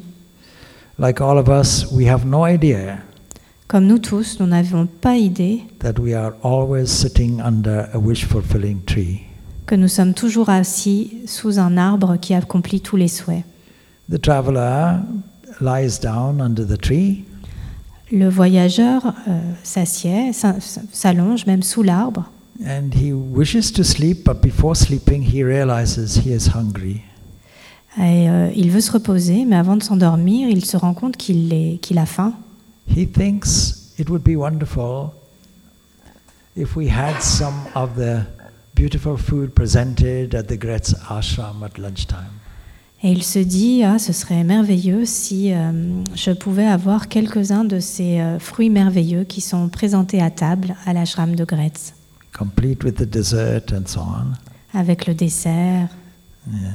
[SPEAKER 2] Like all of us, we have no idea
[SPEAKER 3] Comme nous tous, nous n'avons pas idée
[SPEAKER 2] that we are always sitting under a wish fulfilling tree.
[SPEAKER 3] que nous sommes toujours assis sous un arbre qui accomplit tous les souhaits.
[SPEAKER 2] The traveler lies down under the tree
[SPEAKER 3] Le voyageur euh, s'assied, s'allonge même sous l'arbre
[SPEAKER 2] and he wishes to sleep, but before sleeping, he realizes he is hungry.
[SPEAKER 3] et euh, il veut se reposer, mais avant de s'endormir, il se rend compte qu'il a faim.
[SPEAKER 2] He thinks it would be wonderful if we had some of the beautiful food presented at the Gretz ashram at lunchtime.
[SPEAKER 3] Et il se dit, ah, ce serait merveilleux si euh, je pouvais avoir quelques-uns de ces euh, fruits merveilleux qui sont présentés à table à l'ashram de Gretz,
[SPEAKER 2] complete with the dessert and so on.
[SPEAKER 3] avec le dessert,
[SPEAKER 2] Yeah.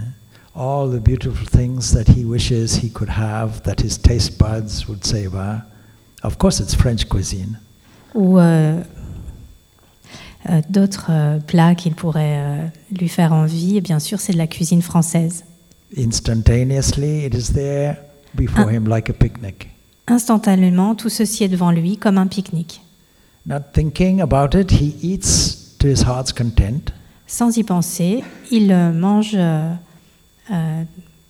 [SPEAKER 2] All the beautiful things that he wishes he could have, that his taste buds would savor. Of course, it's French cuisine.
[SPEAKER 3] ou euh, euh, d'autres euh, plats qu'il pourrait lui faire envie. Et bien sûr, c'est de la cuisine française.
[SPEAKER 2] Instantaneously, it is there before him like a picnic.
[SPEAKER 3] Instantanément, tout ceci est devant lui comme un pique-nique.
[SPEAKER 2] Not thinking about it, he eats to his heart's content.
[SPEAKER 3] Sans y penser, il mange euh,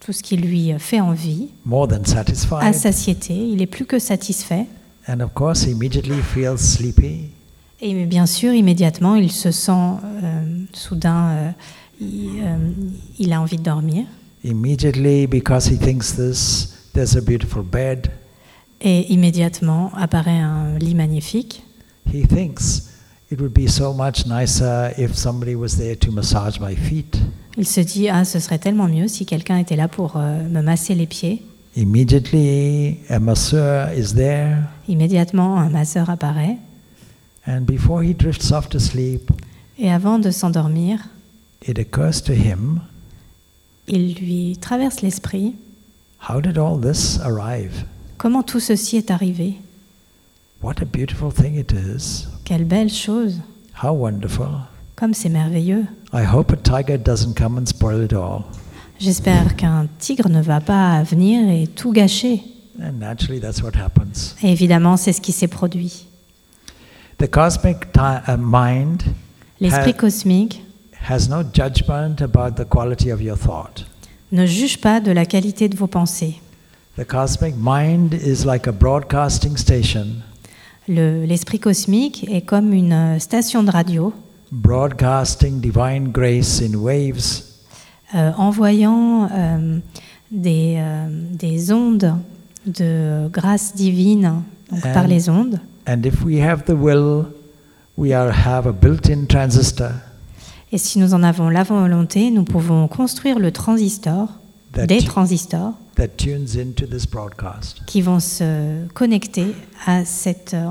[SPEAKER 3] tout ce qui lui fait envie,
[SPEAKER 2] more than
[SPEAKER 3] à satiété. Il est plus que satisfait.
[SPEAKER 2] And of course, he immediately feels sleepy.
[SPEAKER 3] Et bien sûr, immédiatement, il se sent euh, soudain, euh, il, euh, il a envie de dormir.
[SPEAKER 2] Immediately, because he thinks this, there's a beautiful bed.
[SPEAKER 3] Et immédiatement apparaît un lit magnifique.
[SPEAKER 2] He thinks it would be so much nicer if somebody was there to massage my feet.
[SPEAKER 3] Il se dit ah ce serait tellement mieux si quelqu'un était là pour me masser les pieds.
[SPEAKER 2] Immediately, a masseur is there,
[SPEAKER 3] Immédiatement un masseur apparaît
[SPEAKER 2] and before he drifts off to sleep,
[SPEAKER 3] et avant de s'endormir,
[SPEAKER 2] it occurs to him
[SPEAKER 3] il lui traverse l'esprit
[SPEAKER 2] how did all this arrive?
[SPEAKER 3] comment tout ceci est arrivé?
[SPEAKER 2] What a beautiful thing it is.
[SPEAKER 3] Quelle belle chose,
[SPEAKER 2] How wonderful.
[SPEAKER 3] comme c'est merveilleux.
[SPEAKER 2] I hope a tiger doesn't come and spoil it all.
[SPEAKER 3] J'espère qu'un tigre ne va pas venir et tout gâcher.
[SPEAKER 2] And naturally, that's what happens.
[SPEAKER 3] Et évidemment, c'est ce qui s'est produit.
[SPEAKER 2] The cosmic uh, mind
[SPEAKER 3] L'esprit cosmique
[SPEAKER 2] has no judgment about the quality of your thought.
[SPEAKER 3] ne juge pas de la qualité de vos pensées.
[SPEAKER 2] The cosmic mind is like a broadcasting station
[SPEAKER 3] Le- L'esprit cosmique est comme une euh, station de radio
[SPEAKER 2] broadcasting divine grace in waves
[SPEAKER 3] envoyant euh, des, euh, des ondes de grâce divine donc
[SPEAKER 2] And-
[SPEAKER 3] par les ondes.
[SPEAKER 2] and if we have the will we are, have a built-in transistor
[SPEAKER 3] Et si nous en avons la volonté, nous pouvons construire le transistor,
[SPEAKER 2] that,
[SPEAKER 3] des transistors
[SPEAKER 2] that tunes into this broadcast
[SPEAKER 3] qui vont se connecter à cette, euh,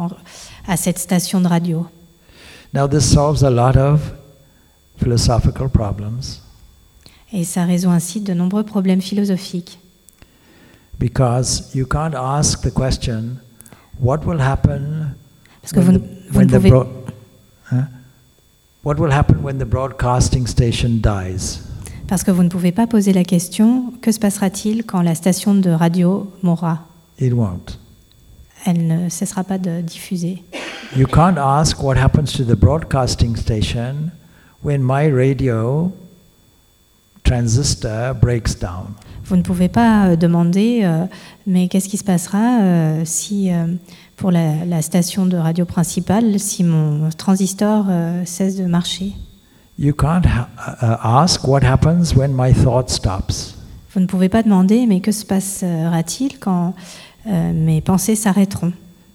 [SPEAKER 3] à cette station de radio.
[SPEAKER 2] now this solves a lot of philosophical problems
[SPEAKER 3] Et ça résout ainsi de nombreux problèmes philosophiques.
[SPEAKER 2] because you can't ask the question what will happen
[SPEAKER 3] Parce que
[SPEAKER 2] when
[SPEAKER 3] vous,
[SPEAKER 2] the-
[SPEAKER 3] ne- vous ne pouvez,
[SPEAKER 2] what will happen when the broadcasting station dies?
[SPEAKER 3] Parce que vous ne pouvez pas poser la question que se passera-t-il quand la station de radio mourra?
[SPEAKER 2] It won't
[SPEAKER 3] Elle ne cessera pas de diffuser.
[SPEAKER 2] You can't ask what happens to the broadcasting station when my radio transistor breaks down.
[SPEAKER 3] Vous ne pouvez pas euh, demander, euh, mais qu'est-ce qui se passera euh, si, euh, pour la, la station de radio principale, si mon transistor cesse de marcher?
[SPEAKER 2] You can't ha- uh, ask what happens when my thought stops.
[SPEAKER 3] Vous ne pouvez pas demander, mais que se passera-t-il quand mes pensées s'arrêteront?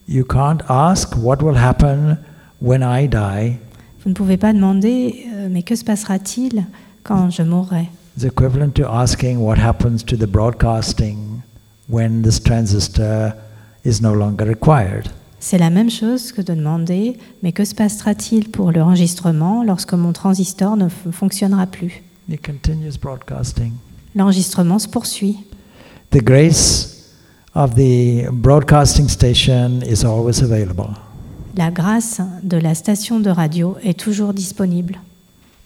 [SPEAKER 2] You can't ask what will happen when I die.
[SPEAKER 3] Vous ne pouvez pas demander, mais que se passera-t-il quand je mourrai?
[SPEAKER 2] It's equivalent to asking what happens to the broadcasting when this transistor is no longer required.
[SPEAKER 3] C'est la même chose que de demander, mais que se passera-t-il pour l'enregistrement lorsque mon transistor ne fonctionnera plus? L'enregistrement se poursuit.
[SPEAKER 2] The grace of the broadcasting station is always available.
[SPEAKER 3] La grâce de la station de radio est toujours disponible.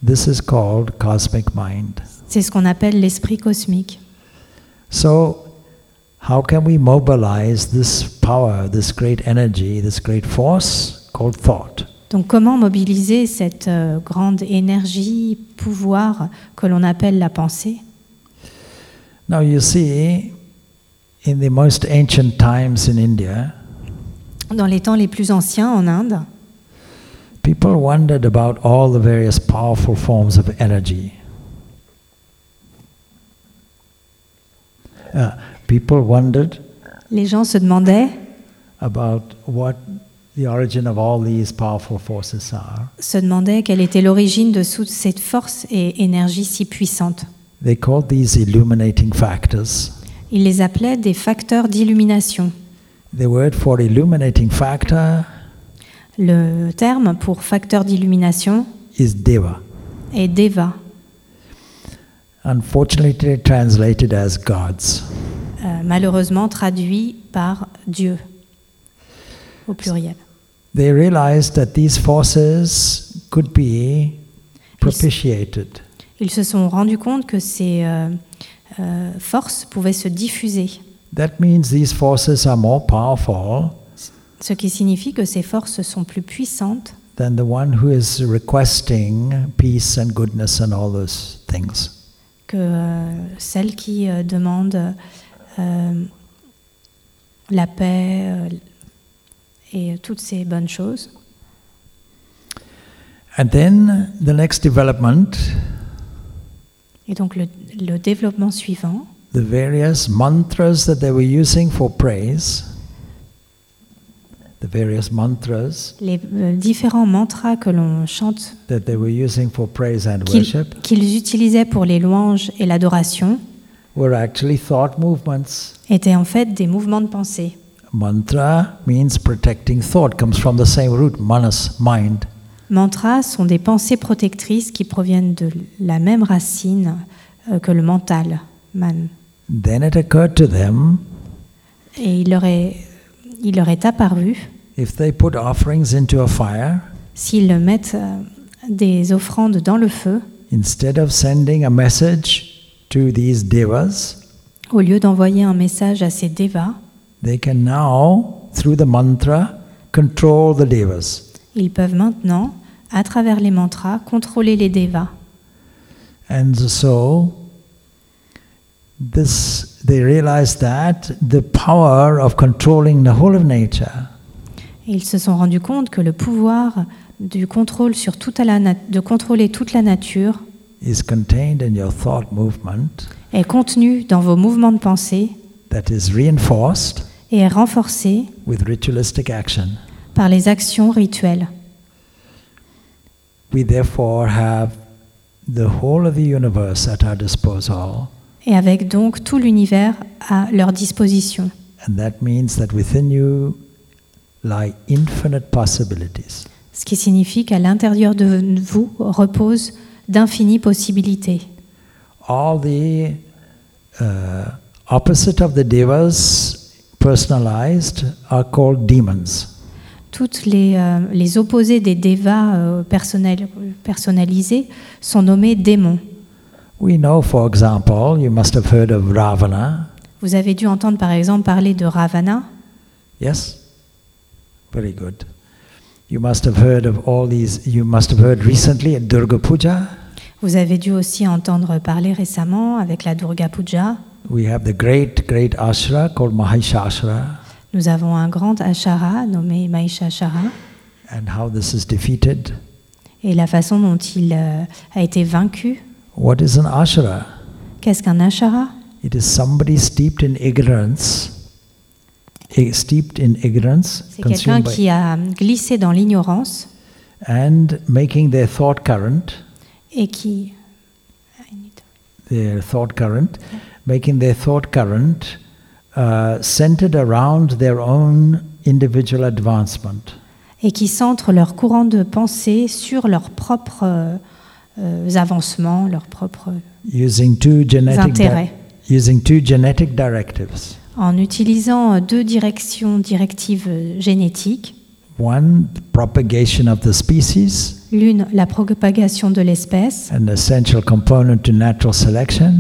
[SPEAKER 2] This is called cosmic mind.
[SPEAKER 3] C'est ce qu'on appelle l'esprit cosmique.
[SPEAKER 2] So, how can we mobilize this power, this great energy, this great force called thought?
[SPEAKER 3] Donc comment mobiliser cette euh, grande énergie, pouvoir que l'on appelle la pensée?
[SPEAKER 2] Now, you see, in the most ancient times in India,
[SPEAKER 3] Dans les temps les plus anciens en Inde,
[SPEAKER 2] people wondered about all the various powerful forms of energy. Uh, people wondered
[SPEAKER 3] les gens se demandaient
[SPEAKER 2] about what the origin of all these powerful forces are.
[SPEAKER 3] se demandaient quelle était l'origine de toute cette force et énergie si puissante.
[SPEAKER 2] They called these illuminating factors.
[SPEAKER 3] Ils les appelaient des facteurs d'illumination.
[SPEAKER 2] The word for illuminating factor
[SPEAKER 3] Le terme pour facteur d'illumination
[SPEAKER 2] is deva.
[SPEAKER 3] est Deva,
[SPEAKER 2] Unfortunately, translated as gods.
[SPEAKER 3] euh, malheureusement traduit par Dieu au pluriel.
[SPEAKER 2] They realized that these forces could be propitiated.
[SPEAKER 3] Ils se sont rendus compte que ces euh, euh, forces pouvaient se diffuser,
[SPEAKER 2] That means these forces are more powerful
[SPEAKER 3] ce qui signifie que ces forces sont plus puissantes
[SPEAKER 2] than the one who is requesting peace and goodness and all those things.
[SPEAKER 3] Que euh, celles qui euh, demandent euh, la paix et toutes ces bonnes choses.
[SPEAKER 2] And then the next development,
[SPEAKER 3] Et donc le, le développement suivant,
[SPEAKER 2] the various mantras that they were using for praise, the various mantras
[SPEAKER 3] les euh, différents mantras que l'on chante,
[SPEAKER 2] that they were using for praise and
[SPEAKER 3] qu'ils utilisaient pour les louanges et l'adoration,
[SPEAKER 2] were actually thought movements.
[SPEAKER 3] étaient en fait des mouvements de pensée.
[SPEAKER 2] Mantra means protecting thought, comes from the same root, manas, mind.
[SPEAKER 3] Mantras sont des pensées protectrices qui proviennent de la même racine euh, que le mental, man.
[SPEAKER 2] Then it occurred to them
[SPEAKER 3] Et il leur est, il leur est apparu,
[SPEAKER 2] if they put offerings into a fire,
[SPEAKER 3] s'ils mettent euh, des offrandes dans le feu,
[SPEAKER 2] instead of sending a message to these devas,
[SPEAKER 3] au lieu d'envoyer un message à ces devas,
[SPEAKER 2] they can now, through the mantra, control the devas.
[SPEAKER 3] ils peuvent maintenant, à travers les mantras, contrôler les devas.
[SPEAKER 2] And so, this they realized that the power of controlling the whole of nature
[SPEAKER 3] ils se sont rendus compte que le pouvoir du contrôle sur toute la de contrôler toute la nature
[SPEAKER 2] is contained in your thought movement,
[SPEAKER 3] est contenu dans vos mouvements de pensée
[SPEAKER 2] that is reinforced
[SPEAKER 3] et est renforcé
[SPEAKER 2] with ritualistic action.
[SPEAKER 3] par les actions rituelles.
[SPEAKER 2] We therefore have the whole of the universe at our disposal,
[SPEAKER 3] Et avec donc tout l'univers à leur disposition.
[SPEAKER 2] and that means that within you lie infinite possibilities.
[SPEAKER 3] Ce qui signifie qu'à l'intérieur de vous repose d'infinies possibilités.
[SPEAKER 2] All the uh, opposite of the devas personalized are called demons.
[SPEAKER 3] Toutes les, euh, les opposés des devas euh, personnalisés sont nommés démons.
[SPEAKER 2] We know, for example, you must have heard of Ravana.
[SPEAKER 3] Vous avez dû entendre par exemple parler de Ravana.
[SPEAKER 2] Yes? Very good. You must have heard of all these, you must have heard recently at Durga Puja.
[SPEAKER 3] Vous avez dû aussi entendre parler récemment avec la Durga Puja.
[SPEAKER 2] We have the great, great ashra called Mahishashara,
[SPEAKER 3] Nous avons un grand ashara nommé Mahishashara
[SPEAKER 2] and how this is defeated.
[SPEAKER 3] et la façon dont il euh, a été vaincu.
[SPEAKER 2] What is an ashra?
[SPEAKER 3] Qu'est-ce qu'un ashara?
[SPEAKER 2] It is somebody steeped in ignorance, steeped in ignorance,
[SPEAKER 3] C'est quelqu'un qui a glissé dans l'ignorance
[SPEAKER 2] and making their thought current,
[SPEAKER 3] et qui
[SPEAKER 2] their thought current, making their thought current uh, centered around their own individual advancement.
[SPEAKER 3] et qui centrent leur courant de pensée sur leurs propres euh, euh, avancements, leurs propres
[SPEAKER 2] using two
[SPEAKER 3] intérêts,
[SPEAKER 2] using two genetic directives.
[SPEAKER 3] en utilisant euh, deux directions directives euh, génétiques.
[SPEAKER 2] One, propagation of the species,
[SPEAKER 3] L'une, la propagation de l'espèce
[SPEAKER 2] an essential component to natural selection,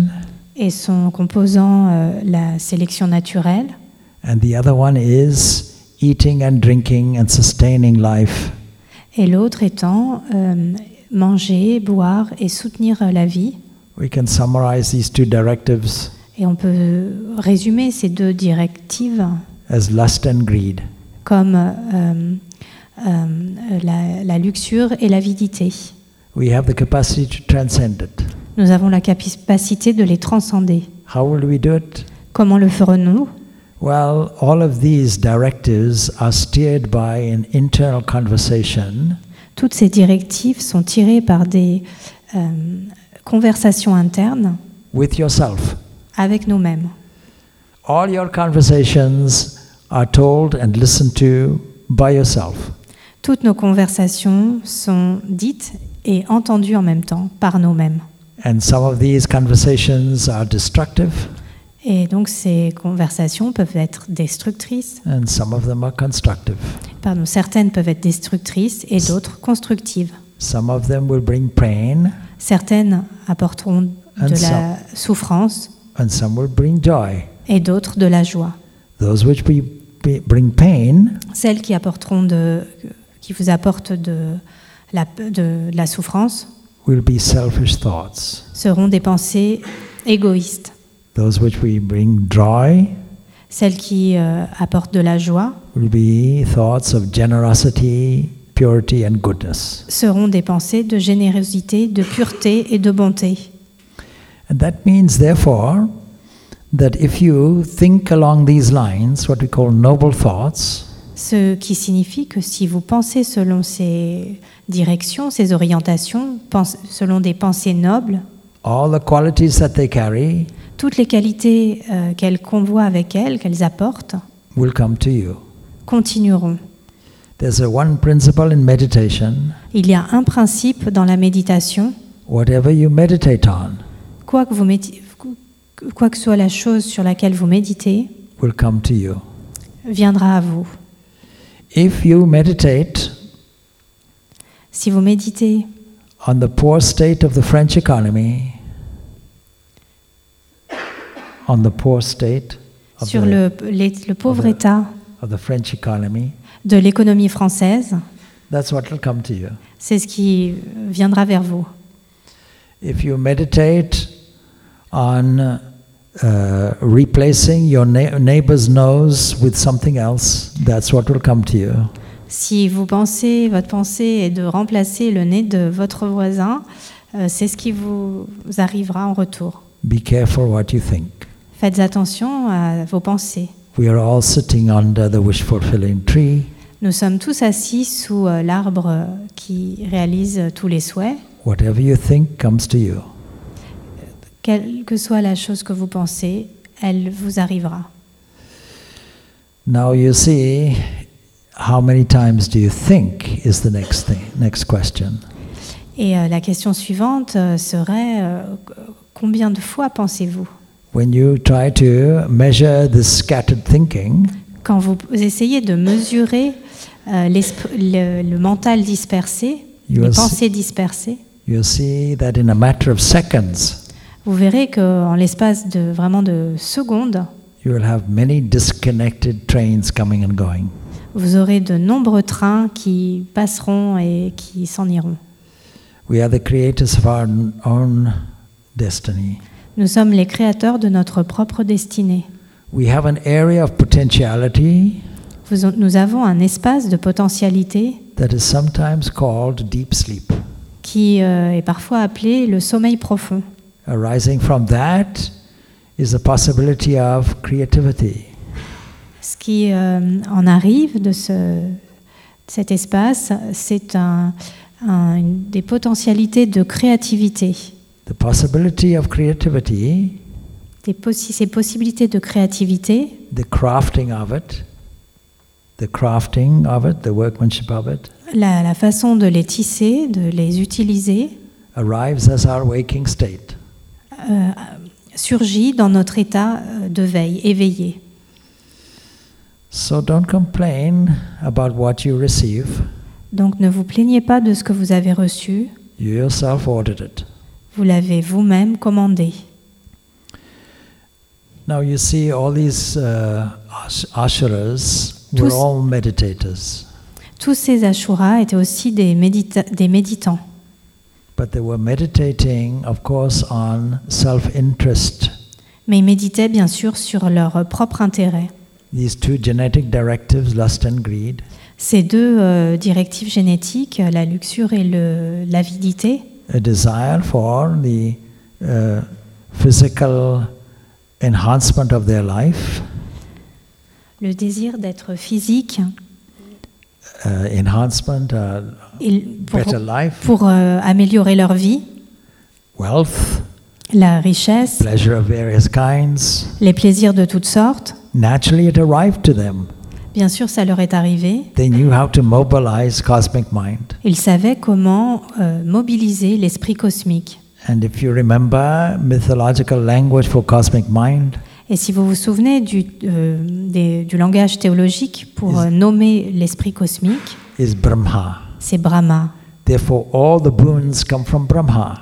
[SPEAKER 3] et son composant, euh, la sélection naturelle.
[SPEAKER 2] and the other one is eating and drinking and sustaining life.
[SPEAKER 3] Et l'autre étant euh, manger, boire et soutenir euh, la vie.
[SPEAKER 2] We can summarize these two directives
[SPEAKER 3] Et on peut résumer ces deux directives
[SPEAKER 2] as lust and greed.
[SPEAKER 3] comme euh, euh, la, la luxure et l'avidité.
[SPEAKER 2] We have the capacity to transcend it.
[SPEAKER 3] Nous avons la capacité de les transcender.
[SPEAKER 2] How will we do it?
[SPEAKER 3] Comment le ferons-nous?
[SPEAKER 2] Well, all of these directives are steered by an internal conversation
[SPEAKER 3] Toutes ces directives sont tirées par des euh, conversations internes
[SPEAKER 2] with yourself.
[SPEAKER 3] avec nous-mêmes.
[SPEAKER 2] All your conversations are told and listened to by yourself.
[SPEAKER 3] Toutes nos conversations sont dites et entendues en même temps par nous-mêmes.
[SPEAKER 2] And some of these conversations are destructive,
[SPEAKER 3] Et donc ces conversations peuvent être destructrices.
[SPEAKER 2] and some of them are constructive.
[SPEAKER 3] Pardon, certaines peuvent être destructrices et d'autres constructives.
[SPEAKER 2] Some of them will bring pain,
[SPEAKER 3] Certaines apporteront de
[SPEAKER 2] And
[SPEAKER 3] la souffrance
[SPEAKER 2] and some will bring joy.
[SPEAKER 3] et d'autres de la joie.
[SPEAKER 2] Those which be, be- bring pain
[SPEAKER 3] Celles qui apporteront de, qui vous apportent de la, de, de la souffrance
[SPEAKER 2] will be selfish thoughts.
[SPEAKER 3] seront des pensées égoïstes.
[SPEAKER 2] Those which we bring joy
[SPEAKER 3] Celles qui euh, apportent de la joie
[SPEAKER 2] will be thoughts of generosity, purity, and goodness.
[SPEAKER 3] seront des pensées de générosité, de pureté et de bonté.
[SPEAKER 2] And that means, therefore, that if you think along these lines, what we call noble thoughts,
[SPEAKER 3] Ce qui signifie que si vous pensez selon ces directions, ces orientations, pense- selon des pensées nobles,
[SPEAKER 2] all the qualities that they carry
[SPEAKER 3] toutes les qualités euh, qu'elles convoient avec elles, qu'elles apportent,
[SPEAKER 2] will come to you.
[SPEAKER 3] continueront.
[SPEAKER 2] There's a one principle in meditation
[SPEAKER 3] Il y a un principe dans la méditation,
[SPEAKER 2] whatever you meditate on
[SPEAKER 3] quoi que, vous médi- quoi que soit la chose sur laquelle vous méditez,
[SPEAKER 2] will come to you.
[SPEAKER 3] viendra à vous.
[SPEAKER 2] If you meditate
[SPEAKER 3] Si vous méditez
[SPEAKER 2] on the poor state of the French economy, on the poor state of,
[SPEAKER 3] sur
[SPEAKER 2] the,
[SPEAKER 3] le, les- le pauvre
[SPEAKER 2] the-
[SPEAKER 3] état
[SPEAKER 2] of the French economy,
[SPEAKER 3] de l'économie française,
[SPEAKER 2] that's what will come to you.
[SPEAKER 3] c'est ce qui viendra vers vous.
[SPEAKER 2] If you meditate on uh, replacing your neighbor's nose with something else, that's what will come to you.
[SPEAKER 3] Si vous pensez, votre pensée est de remplacer le nez de votre voisin, euh, c'est ce qui vous arrivera en retour.
[SPEAKER 2] Be careful what you think.
[SPEAKER 3] Faites attention à vos pensées.
[SPEAKER 2] We are all sitting under the wish fulfilling tree.
[SPEAKER 3] Nous sommes tous assis sous euh, l'arbre euh, qui réalise euh, tous les souhaits.
[SPEAKER 2] Whatever you think comes to you.
[SPEAKER 3] Quelle que soit la chose que vous pensez, elle vous arrivera.
[SPEAKER 2] Now you see, how many times do you think is the next thing, next question?
[SPEAKER 3] Et la question suivante serait combien de fois pensez-vous?
[SPEAKER 2] When you try to measure this scattered thinking,
[SPEAKER 3] Quand vous essayez de mesurer euh, le, le mental dispersé,
[SPEAKER 2] You
[SPEAKER 3] les pensées dispersées,
[SPEAKER 2] you see that in a matter of seconds,
[SPEAKER 3] vous verrez qu'en l'espace de vraiment de secondes,
[SPEAKER 2] you will have many disconnected trains coming and going.
[SPEAKER 3] vous aurez de nombreux trains qui passeront et qui s'en iront.
[SPEAKER 2] We are the creators of our own destiny.
[SPEAKER 3] Nous sommes les créateurs de notre propre destinée.
[SPEAKER 2] We have an area of potentiality
[SPEAKER 3] Vous- nous avons un espace de potentialité
[SPEAKER 2] that is sometimes called deep sleep.
[SPEAKER 3] qui euh, est parfois appelé le sommeil profond.
[SPEAKER 2] Arising from that is the possibility of creativity.
[SPEAKER 3] Ce qui euh, en arrive de ce, cet espace, c'est un- un- une- des potentialités de créativité.
[SPEAKER 2] The possibility of creativity,
[SPEAKER 3] Des possi- ces possibilités de créativité,
[SPEAKER 2] the crafting of it, the crafting of it, the workmanship of it,
[SPEAKER 3] la, la façon de les tisser, de les utiliser,
[SPEAKER 2] arrives as our waking state.
[SPEAKER 3] euh, surgit dans notre état euh, de veille, éveillé.
[SPEAKER 2] So don't complain about what you receive.
[SPEAKER 3] Donc ne vous plaignez pas de ce que vous avez reçu,
[SPEAKER 2] You yourself ordered it.
[SPEAKER 3] Vous l'avez vous-même commandé.
[SPEAKER 2] Now you see all these uh, ash- ashuras were
[SPEAKER 3] Tous-
[SPEAKER 2] all meditators,
[SPEAKER 3] Tous ces ashuras étaient aussi des, médita- des méditants,
[SPEAKER 2] but they were meditating, of course, on self-interest.
[SPEAKER 3] mais ils méditaient bien sûr sur leur propre intérêt.
[SPEAKER 2] These two genetic directives, lust and greed,
[SPEAKER 3] Ces deux euh, directives génétiques, la luxure et l'avidité,
[SPEAKER 2] a desire for the uh, physical enhancement of their life,
[SPEAKER 3] le désir d'être physique,
[SPEAKER 2] uh, enhancement, uh,
[SPEAKER 3] et pour,
[SPEAKER 2] better life,
[SPEAKER 3] pour, euh, améliorer leur vie,
[SPEAKER 2] wealth,
[SPEAKER 3] la richesse,
[SPEAKER 2] pleasure of various kinds.
[SPEAKER 3] les plaisirs de toutes sortes.
[SPEAKER 2] Naturally, it arrived to them.
[SPEAKER 3] Bien sûr, ça leur est arrivé.
[SPEAKER 2] They knew how to mobilize cosmic mind.
[SPEAKER 3] Ils savaient comment euh, mobiliser l'esprit cosmique.
[SPEAKER 2] And if you remember mythological language for cosmic mind,
[SPEAKER 3] Et si vous vous souvenez du, euh, des- du langage théologique pour euh, nommer l'esprit cosmique,
[SPEAKER 2] is Brahma.
[SPEAKER 3] c'est Brahma.
[SPEAKER 2] Therefore, all the boons come from Brahma.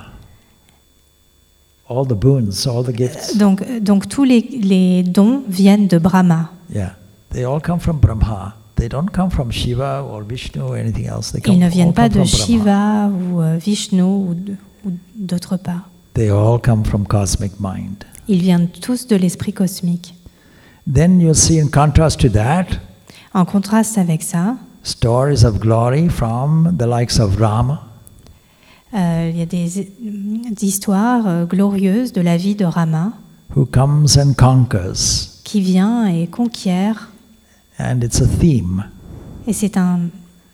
[SPEAKER 2] All the boons, all the gifts.
[SPEAKER 3] Donc, donc tous les, les dons viennent de Brahma.
[SPEAKER 2] Yeah, they all come from Brahma. They don't come from Shiva or Vishnu or anything else. They come,
[SPEAKER 3] Ils ne
[SPEAKER 2] all
[SPEAKER 3] viennent pas
[SPEAKER 2] come
[SPEAKER 3] de. Shiva ou euh, Vishnu ou d'autre part.
[SPEAKER 2] They all come from cosmic mind.
[SPEAKER 3] Ils viennent tous de l'esprit cosmique.
[SPEAKER 2] Then you'll see, in contrast to that,
[SPEAKER 3] En contraste avec ça,
[SPEAKER 2] stories of glory from the likes of Rama,
[SPEAKER 3] euh, il y a des, des histoires euh, glorieuses de la vie de Rama
[SPEAKER 2] who comes and conquers.
[SPEAKER 3] qui vient et conquiert.
[SPEAKER 2] And it's a theme
[SPEAKER 3] Et c'est un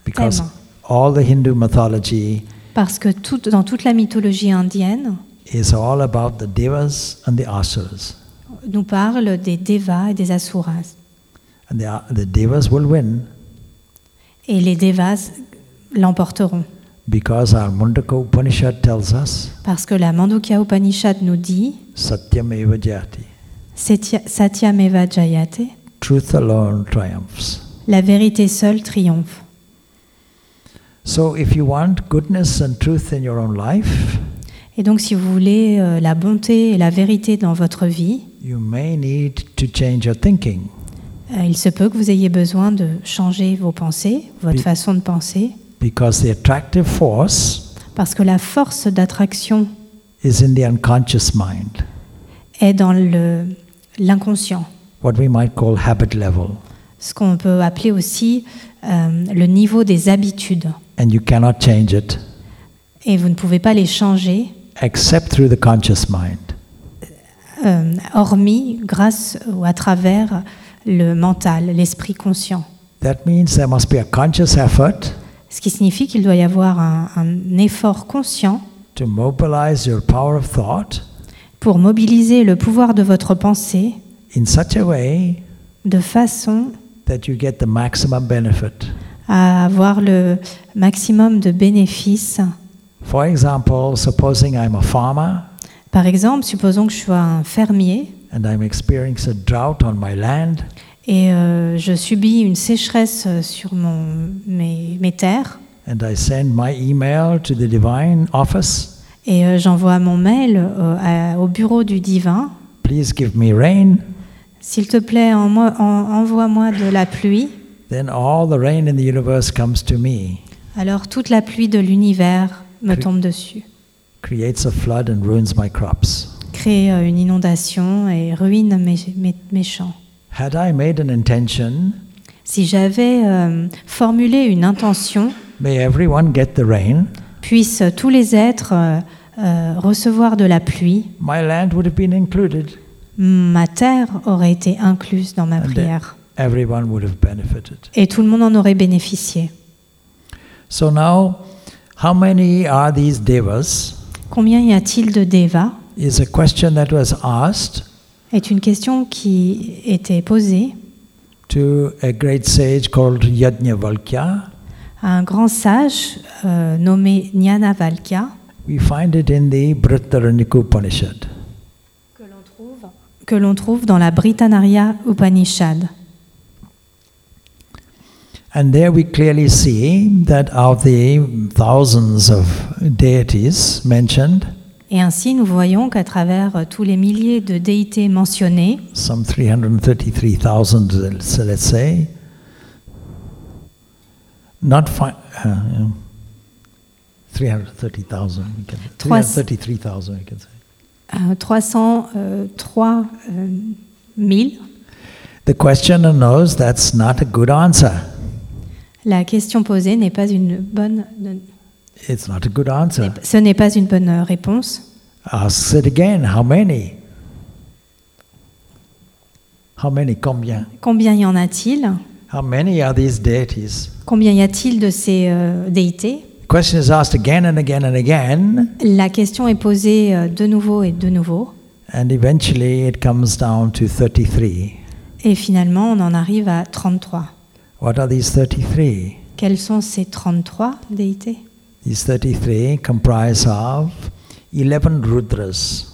[SPEAKER 2] because
[SPEAKER 3] thème.
[SPEAKER 2] all the Hindu mythology
[SPEAKER 3] Parce que tout, dans toute la mythologie indienne,
[SPEAKER 2] is all about the devas and the asuras.
[SPEAKER 3] nous parle des devas et des asuras.
[SPEAKER 2] And the, the devas will win
[SPEAKER 3] Et les devas l'emporteront.
[SPEAKER 2] because our Mundaka Upanishad tells us
[SPEAKER 3] Parce que la Mandukya Upanishad nous dit
[SPEAKER 2] Satyam eva jati.
[SPEAKER 3] Satya- Satyameva Jayate,
[SPEAKER 2] Truth alone triumphs.
[SPEAKER 3] la vérité seule triomphe.
[SPEAKER 2] So if you want goodness and truth in your own life,
[SPEAKER 3] Et donc, si vous voulez euh, la bonté et la vérité dans votre vie,
[SPEAKER 2] you may need to change your thinking
[SPEAKER 3] euh, il se peut que vous ayez besoin de changer vos pensées, votre façon de penser,
[SPEAKER 2] because the attractive force
[SPEAKER 3] parce que la force d'attraction
[SPEAKER 2] is in the unconscious mind,
[SPEAKER 3] est dans l'inconscient,
[SPEAKER 2] what we might call habit level.
[SPEAKER 3] ce qu'on peut appeler aussi euh, le niveau des habitudes.
[SPEAKER 2] And you cannot change it
[SPEAKER 3] Et vous ne pouvez pas les changer,
[SPEAKER 2] except through the conscious mind.
[SPEAKER 3] euh, hormis grâce ou à travers le mental, l'esprit conscient.
[SPEAKER 2] That means there must be a conscious effort
[SPEAKER 3] Ce qui signifie qu'il doit y avoir un, un effort conscient
[SPEAKER 2] to mobilize your power of thought
[SPEAKER 3] pour mobiliser le pouvoir de votre pensée
[SPEAKER 2] in such a way
[SPEAKER 3] de façon
[SPEAKER 2] that you get the maximum benefit.
[SPEAKER 3] à avoir le maximum de bénéfices.
[SPEAKER 2] For example, supposing I'm a farmer
[SPEAKER 3] Par exemple, supposons que je sois un fermier
[SPEAKER 2] and I'm experiencing a drought on my land,
[SPEAKER 3] et euh, je subis une sécheresse sur mon, mes, mes terres
[SPEAKER 2] and I send my email to the divine office.
[SPEAKER 3] et euh, j'envoie mon mail euh, à- au bureau du divin.
[SPEAKER 2] Please give me rain.
[SPEAKER 3] S'il te plaît, en- en- envoie-moi de la pluie.
[SPEAKER 2] Then all the rain in the universe comes to me,
[SPEAKER 3] Alors toute la pluie de l'univers me tombe dessus,
[SPEAKER 2] creates a flood and ruins my crops.
[SPEAKER 3] crée euh, une inondation et ruine mes, mes- mes champs.
[SPEAKER 2] Had I made an intention,
[SPEAKER 3] Si j'avais euh, formulé une intention,
[SPEAKER 2] may everyone get the rain,
[SPEAKER 3] puissent tous les êtres euh, euh, recevoir de la pluie,
[SPEAKER 2] my land would have been included.
[SPEAKER 3] Ma terre aurait été incluse dans ma prière
[SPEAKER 2] Everyone would have benefited.
[SPEAKER 3] et tout le monde en aurait bénéficié.
[SPEAKER 2] So now, how many are these devas?
[SPEAKER 3] Combien y a-t-il de devas?
[SPEAKER 2] Is a question that was asked
[SPEAKER 3] est une question qui était posée
[SPEAKER 2] to a great sage called Yajnavalkya.
[SPEAKER 3] à un grand sage euh, nommé Nyanavalkya
[SPEAKER 2] We find it in the Brihadaranyaka Upanishad.
[SPEAKER 3] Que l'on trouve dans la Britannaria Upanishad.
[SPEAKER 2] And there we clearly see that of the thousands of deities mentioned,
[SPEAKER 3] Et ainsi, nous voyons qu'à travers tous les milliers de déités mentionnées,
[SPEAKER 2] some 333,000, so let's say, not fi- uh, 330,000, we can-
[SPEAKER 3] Trois-
[SPEAKER 2] 333,000, we can say.
[SPEAKER 3] Euh, 303 euh, 000,
[SPEAKER 2] The questioner knows that's not a good answer.
[SPEAKER 3] la question posée n'est pas une bonne,
[SPEAKER 2] It's not a good answer.
[SPEAKER 3] ce n'est pas une bonne euh, réponse.
[SPEAKER 2] Asks it again, how many? How many? Combien?
[SPEAKER 3] Combien y en a-t-il?
[SPEAKER 2] How many are these deities?
[SPEAKER 3] Combien y a-t-il de ces euh, déités?
[SPEAKER 2] Question is asked again and again and again,
[SPEAKER 3] La question est posée euh, de nouveau et de nouveau.
[SPEAKER 2] and eventually it comes down to 33.
[SPEAKER 3] Et finalement, on en arrive à 33.
[SPEAKER 2] What are these 33?
[SPEAKER 3] Quels sont ces 33 déités?
[SPEAKER 2] These 33 comprise of 11 Rudras,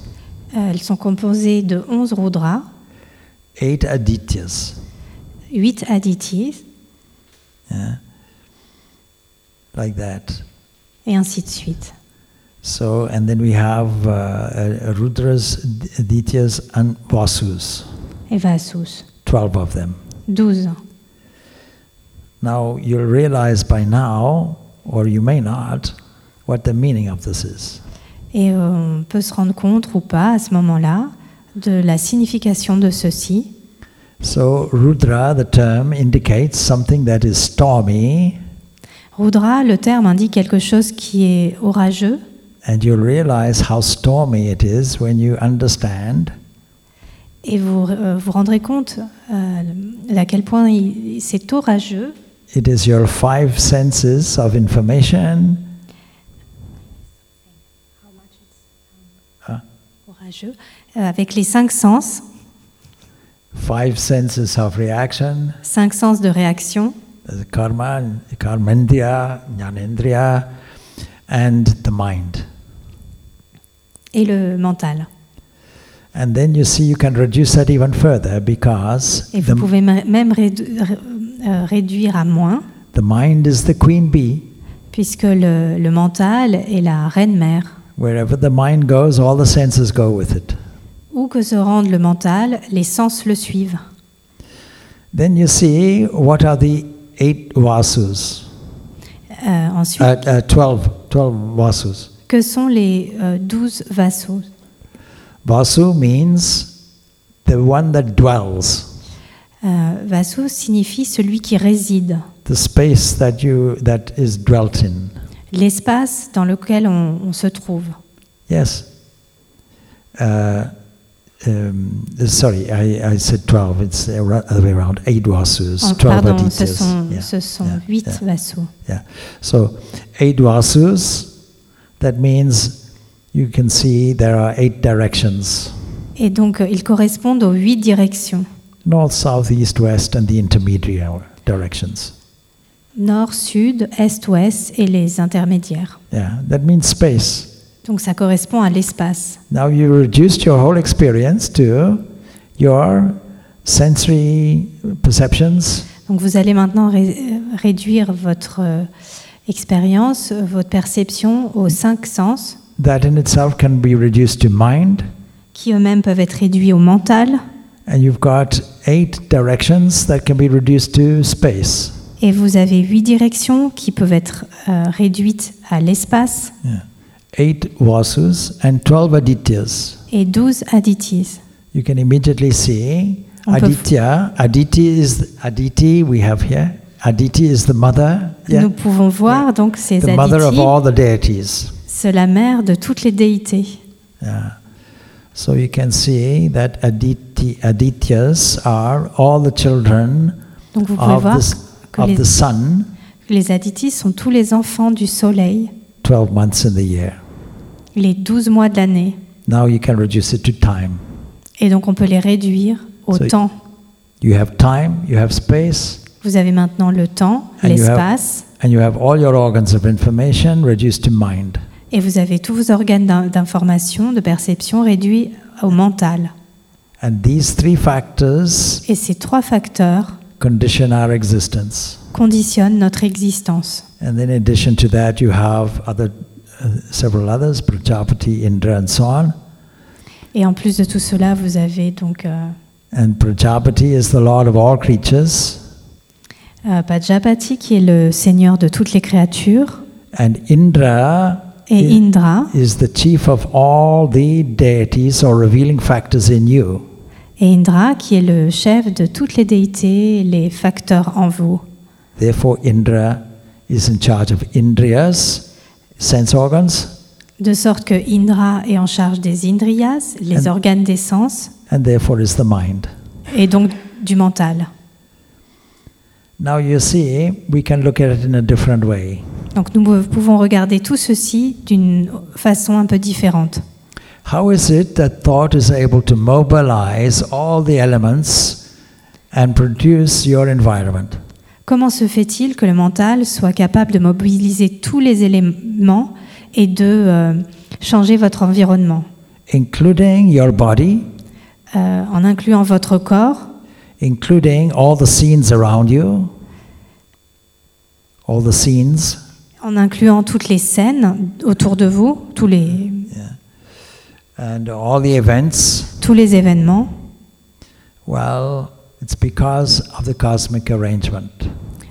[SPEAKER 3] Euh, Elles sont composées de 11 Rudras,
[SPEAKER 2] 8 Adityas,
[SPEAKER 3] 8 Aditys,
[SPEAKER 2] yeah? Like that.
[SPEAKER 3] et ainsi de suite.
[SPEAKER 2] So, and then we have uh, uh, Rudras, Adityas, and Vasus,
[SPEAKER 3] Et Vasus,
[SPEAKER 2] 12 of them.
[SPEAKER 3] 12.
[SPEAKER 2] Now, you'll realize by now, or you may not, what the meaning of this is.
[SPEAKER 3] Et on peut se rendre compte ou pas à ce moment-là de la signification de ceci.
[SPEAKER 2] So, Rudra, the term, indicates something that is stormy,
[SPEAKER 3] Rudra, le terme indique quelque chose qui est orageux,
[SPEAKER 2] and you'll realize how stormy it is when you understand.
[SPEAKER 3] Et vous euh, vous rendrez compte euh, d'à quel point c'est orageux.
[SPEAKER 2] it is your five senses of information,
[SPEAKER 3] orageux. Euh, avec les cinq sens,
[SPEAKER 2] five senses of reaction,
[SPEAKER 3] cinq sens de réaction,
[SPEAKER 2] karma, karmendriya, jnanendriya, and the mind.
[SPEAKER 3] et le mental.
[SPEAKER 2] And then you see you can reduce that even further because
[SPEAKER 3] Et vous
[SPEAKER 2] the,
[SPEAKER 3] pouvez même euh, réduire à moins,
[SPEAKER 2] the mind is the queen bee.
[SPEAKER 3] puisque le, le mental est la reine-mère.
[SPEAKER 2] Wherever the mind goes, all the senses go with it.
[SPEAKER 3] Où que se rende le mental, les sens le suivent.
[SPEAKER 2] Then you see what are the eight vasus,
[SPEAKER 3] Euh, ensuite,
[SPEAKER 2] uh, uh, 12, 12 vasus.
[SPEAKER 3] que sont les euh, douze vassaux
[SPEAKER 2] Vasu means the one that dwells,
[SPEAKER 3] euh, Vasu signifie celui qui réside,
[SPEAKER 2] the space that you that is dwelt in.
[SPEAKER 3] l'espace dans lequel on, on se trouve.
[SPEAKER 2] Yes. Uh, um, sorry, I, I said 12. It's the other way around. Eight vasus,
[SPEAKER 3] En-
[SPEAKER 2] 12
[SPEAKER 3] pardon, ce sont,
[SPEAKER 2] Yeah,
[SPEAKER 3] ce sont
[SPEAKER 2] yeah. So, eight vasus, that means you can see there are eight directions
[SPEAKER 3] Et donc, euh, ils correspondent aux huit directions.
[SPEAKER 2] north, south, east, west, and the intermediate directions.
[SPEAKER 3] Nord, sud, est, ouest et les intermédiaires.
[SPEAKER 2] Yeah, that means space.
[SPEAKER 3] Donc ça correspond à l'espace.
[SPEAKER 2] Now you reduced your whole experience to your sensory perceptions,
[SPEAKER 3] Donc vous allez maintenant ré- euh, réduire votre euh, expérience, euh, votre perception aux cinq sens,
[SPEAKER 2] that in itself can be reduced to mind,
[SPEAKER 3] qui eux-mêmes peuvent être réduits au mental.
[SPEAKER 2] and you've got eight directions that can be reduced to space.
[SPEAKER 3] Et vous avez huit directions qui peuvent être euh, réduites à l'espace
[SPEAKER 2] Yeah. Eight vasus and 12 adityas.
[SPEAKER 3] et douze aditis.
[SPEAKER 2] You can immediately see
[SPEAKER 3] On
[SPEAKER 2] Aditya. Aditi is Aditi we have here. Aditi is the mother. Yeah?
[SPEAKER 3] Nous pouvons voir donc ces
[SPEAKER 2] The mother of
[SPEAKER 3] aditis,
[SPEAKER 2] all the deities.
[SPEAKER 3] c'est la mère de toutes les déités.
[SPEAKER 2] Yeah. So you can see that Aditi, Adityas are all the children
[SPEAKER 3] Donc vous pouvez
[SPEAKER 2] of
[SPEAKER 3] voir
[SPEAKER 2] the, of
[SPEAKER 3] les,
[SPEAKER 2] the sun,
[SPEAKER 3] que les aditis sont tous les enfants du soleil,
[SPEAKER 2] 12 months in the year.
[SPEAKER 3] Les douze mois de l'année.
[SPEAKER 2] Now you can reduce it to time.
[SPEAKER 3] Et donc on peut les réduire au
[SPEAKER 2] So-
[SPEAKER 3] temps.
[SPEAKER 2] You have time, you have space,
[SPEAKER 3] Vous avez maintenant le temps, l'espace,
[SPEAKER 2] and you have all your organs of information reduced to mind.
[SPEAKER 3] et vous avez tous vos organes d'in- d'information, de perception réduits au mental.
[SPEAKER 2] And these three factors
[SPEAKER 3] Et ces trois facteurs
[SPEAKER 2] condition our existence.
[SPEAKER 3] conditionnent notre existence.
[SPEAKER 2] And in addition to that, you have other, several others, Prajapati, Indra, and so on.
[SPEAKER 3] Et en plus de tout cela, vous avez donc euh,
[SPEAKER 2] And Prajapati is the lord of all creatures,
[SPEAKER 3] euh, Pajapati qui est le seigneur de toutes les créatures,
[SPEAKER 2] and Indra
[SPEAKER 3] et Indra,
[SPEAKER 2] is the chief of all the deities or revealing factors in you.
[SPEAKER 3] et Indra qui est le chef de toutes les déités, les facteurs en vous.
[SPEAKER 2] Therefore, Indra is in charge of Indriyas, sense organs,
[SPEAKER 3] De sorte que Indra est en charge des Indriyas, les
[SPEAKER 2] And-
[SPEAKER 3] organes des sens,
[SPEAKER 2] and therefore is the mind.
[SPEAKER 3] et donc du mental.
[SPEAKER 2] Now you see, we can look at it in a different way.
[SPEAKER 3] Donc nous pouvons regarder tout ceci d'une façon un peu différente.
[SPEAKER 2] How is it that thought is able to mobilize all the elements and produce your environment?
[SPEAKER 3] Comment se fait-il que le mental soit capable de mobiliser tous les éléments et de euh, changer votre environnement,
[SPEAKER 2] Including your body,
[SPEAKER 3] euh, en incluant votre corps,
[SPEAKER 2] including all the scenes around you, all the scenes,
[SPEAKER 3] en incluant toutes les scènes autour de vous, tous les,
[SPEAKER 2] and all the events?
[SPEAKER 3] tous les événements.
[SPEAKER 2] Well, it's because of the cosmic arrangement.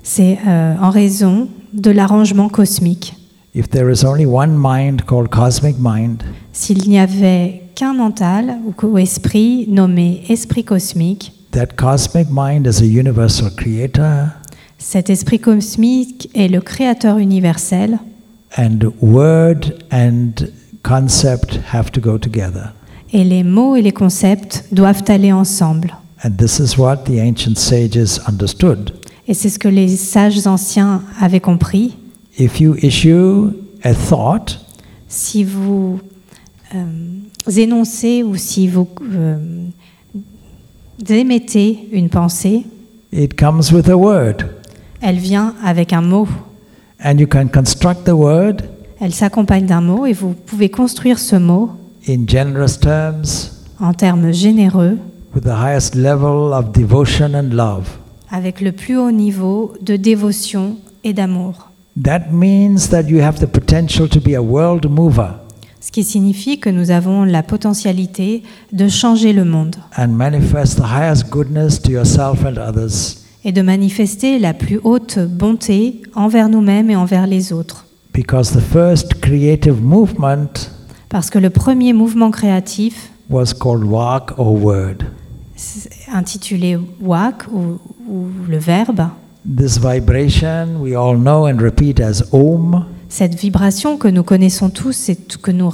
[SPEAKER 3] C'est euh, en raison de l'arrangement cosmique.
[SPEAKER 2] If there is only one mind called cosmic mind,
[SPEAKER 3] S'il n'y avait qu'un mental ou esprit nommé esprit cosmique,
[SPEAKER 2] that cosmic mind is a universal creator,
[SPEAKER 3] cet esprit cosmique est le créateur universel
[SPEAKER 2] and word and concept have to go together.
[SPEAKER 3] et les mots et les concepts doivent aller ensemble.
[SPEAKER 2] And this is what the ancient sages understood.
[SPEAKER 3] Et c'est ce que les sages anciens avaient compris.
[SPEAKER 2] If you issue a thought,
[SPEAKER 3] Si vous euh, énoncez ou si vous euh, émettez une pensée,
[SPEAKER 2] it comes with a word.
[SPEAKER 3] elle vient avec un mot.
[SPEAKER 2] And you can construct the word
[SPEAKER 3] Elle s'accompagne d'un mot et vous pouvez construire ce mot
[SPEAKER 2] in generous terms
[SPEAKER 3] en termes généreux
[SPEAKER 2] with the highest level of devotion and love.
[SPEAKER 3] avec le plus haut niveau de dévotion et d'amour.
[SPEAKER 2] That means that you have the potential to be a world mover
[SPEAKER 3] Ce qui signifie que nous avons la potentialité de changer le monde
[SPEAKER 2] and manifest the highest goodness to yourself and others
[SPEAKER 3] et de manifester la plus haute bonté envers nous-mêmes et envers les autres.
[SPEAKER 2] because the first creative movement
[SPEAKER 3] Parce que le premier mouvement créatif,
[SPEAKER 2] was called walk or word.
[SPEAKER 3] Intitulé Wak ou, ou le verbe,
[SPEAKER 2] This vibration we all know and repeat as Om.
[SPEAKER 3] Cette vibration que nous connaissons tous et que nous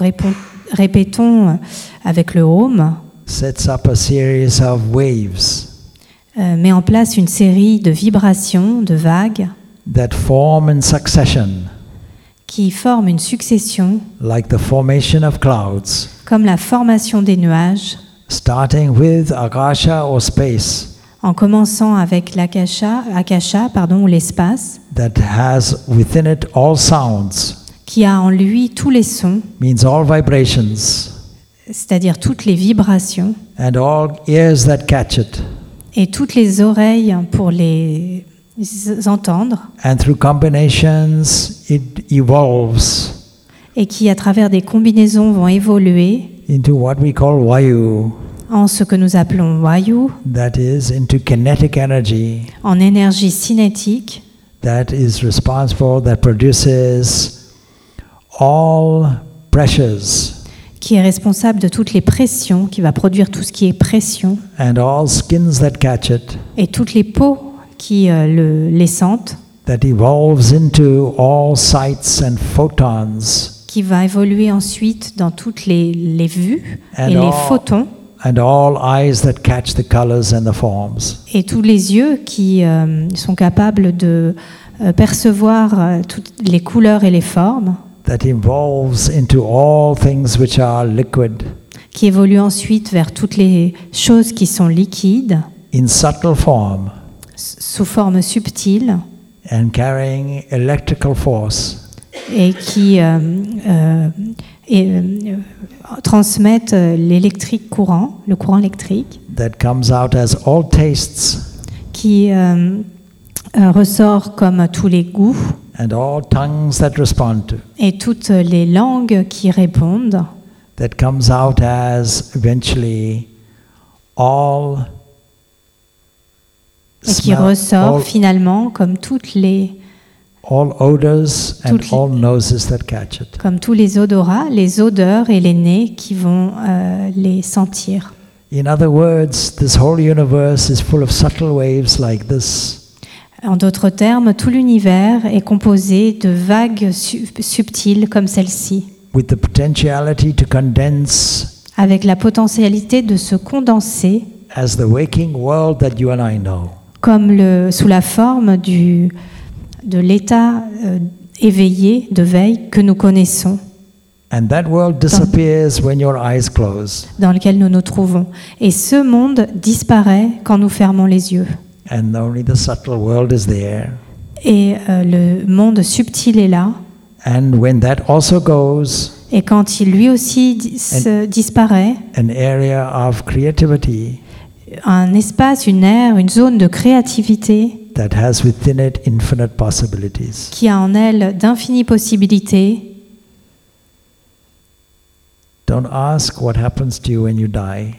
[SPEAKER 3] répétons avec le Home,
[SPEAKER 2] sets up a series of waves
[SPEAKER 3] euh, met en place une série de vibrations, de vagues,
[SPEAKER 2] that form in succession,
[SPEAKER 3] qui forment une succession,
[SPEAKER 2] like the formation of clouds,
[SPEAKER 3] comme la formation des nuages,
[SPEAKER 2] starting with Akasha or space
[SPEAKER 3] en commençant avec l'akasha, akasha, pardon, ou l'espace,
[SPEAKER 2] that has within it all sounds,
[SPEAKER 3] qui a en lui tous les sons,
[SPEAKER 2] means all vibrations,
[SPEAKER 3] c'est-à-dire toutes les vibrations,
[SPEAKER 2] and all ears that catch it.
[SPEAKER 3] et toutes les oreilles pour les entendre,
[SPEAKER 2] And through combinations, it evolves
[SPEAKER 3] et qui, à travers des combinaisons, vont évoluer
[SPEAKER 2] into what we call Vayu,
[SPEAKER 3] en ce que nous appelons Vayu,
[SPEAKER 2] that is, into kinetic energy,
[SPEAKER 3] en énergie cinétique,
[SPEAKER 2] that is responsible, that produces all pressures.
[SPEAKER 3] Qui est responsable de toutes les pressions, qui va produire tout ce qui est pression,
[SPEAKER 2] and all skins that catch it,
[SPEAKER 3] et toutes les peaux qui euh, le, les sentent,
[SPEAKER 2] that evolves into all sights and photons
[SPEAKER 3] qui va évoluer ensuite dans toutes les, les vues
[SPEAKER 2] And
[SPEAKER 3] et les photons,
[SPEAKER 2] and all eyes that catch the colors and the forms.
[SPEAKER 3] et tous les yeux qui euh, sont capables de euh, percevoir euh, toutes les couleurs et les formes,
[SPEAKER 2] That evolves into all things which are liquid.
[SPEAKER 3] Qui évoluent ensuite vers toutes les choses qui sont liquides,
[SPEAKER 2] in subtle form.
[SPEAKER 3] S- sous forme subtile,
[SPEAKER 2] and carrying electrical force
[SPEAKER 3] et qui euh, euh, et, euh, transmettent euh, l'électrique courant, le courant électrique,
[SPEAKER 2] that comes out as all tastes.
[SPEAKER 3] Qui ressort comme tous les goûts.
[SPEAKER 2] And all tongues that respond to.
[SPEAKER 3] et toutes les langues qui répondent,
[SPEAKER 2] That comes out as eventually all
[SPEAKER 3] et qui
[SPEAKER 2] smell-
[SPEAKER 3] ressort
[SPEAKER 2] all,
[SPEAKER 3] finalement comme toutes les
[SPEAKER 2] all odors and
[SPEAKER 3] Toutes les-
[SPEAKER 2] all noses that catch it.
[SPEAKER 3] comme tous les odorats, les odeurs et les nez qui vont euh, les sentir.
[SPEAKER 2] In other words, this whole universe is full of subtle waves like this.
[SPEAKER 3] En d'autres termes, tout l'univers est composé de vagues su- subtiles comme celle-ci,
[SPEAKER 2] with the potentiality to condense
[SPEAKER 3] avec la potentialité de se condenser
[SPEAKER 2] as the waking world that you and I know.
[SPEAKER 3] comme le, sous la forme du, de l'état euh, éveillé de veille que nous connaissons,
[SPEAKER 2] And that world disappears when your eyes close.
[SPEAKER 3] dans lequel nous nous trouvons. Et ce monde disparaît quand nous fermons les yeux.
[SPEAKER 2] And only the subtle world is there.
[SPEAKER 3] Et euh, le monde subtil est là.
[SPEAKER 2] And when that also goes,
[SPEAKER 3] Et quand il lui aussi dis- disparaît,
[SPEAKER 2] an area of creativity
[SPEAKER 3] un espace, une ère, une zone de créativité
[SPEAKER 2] that has within it infinite possibilities.
[SPEAKER 3] qui a en elle d'infinies possibilités,
[SPEAKER 2] Don't ask what happens to you when you die.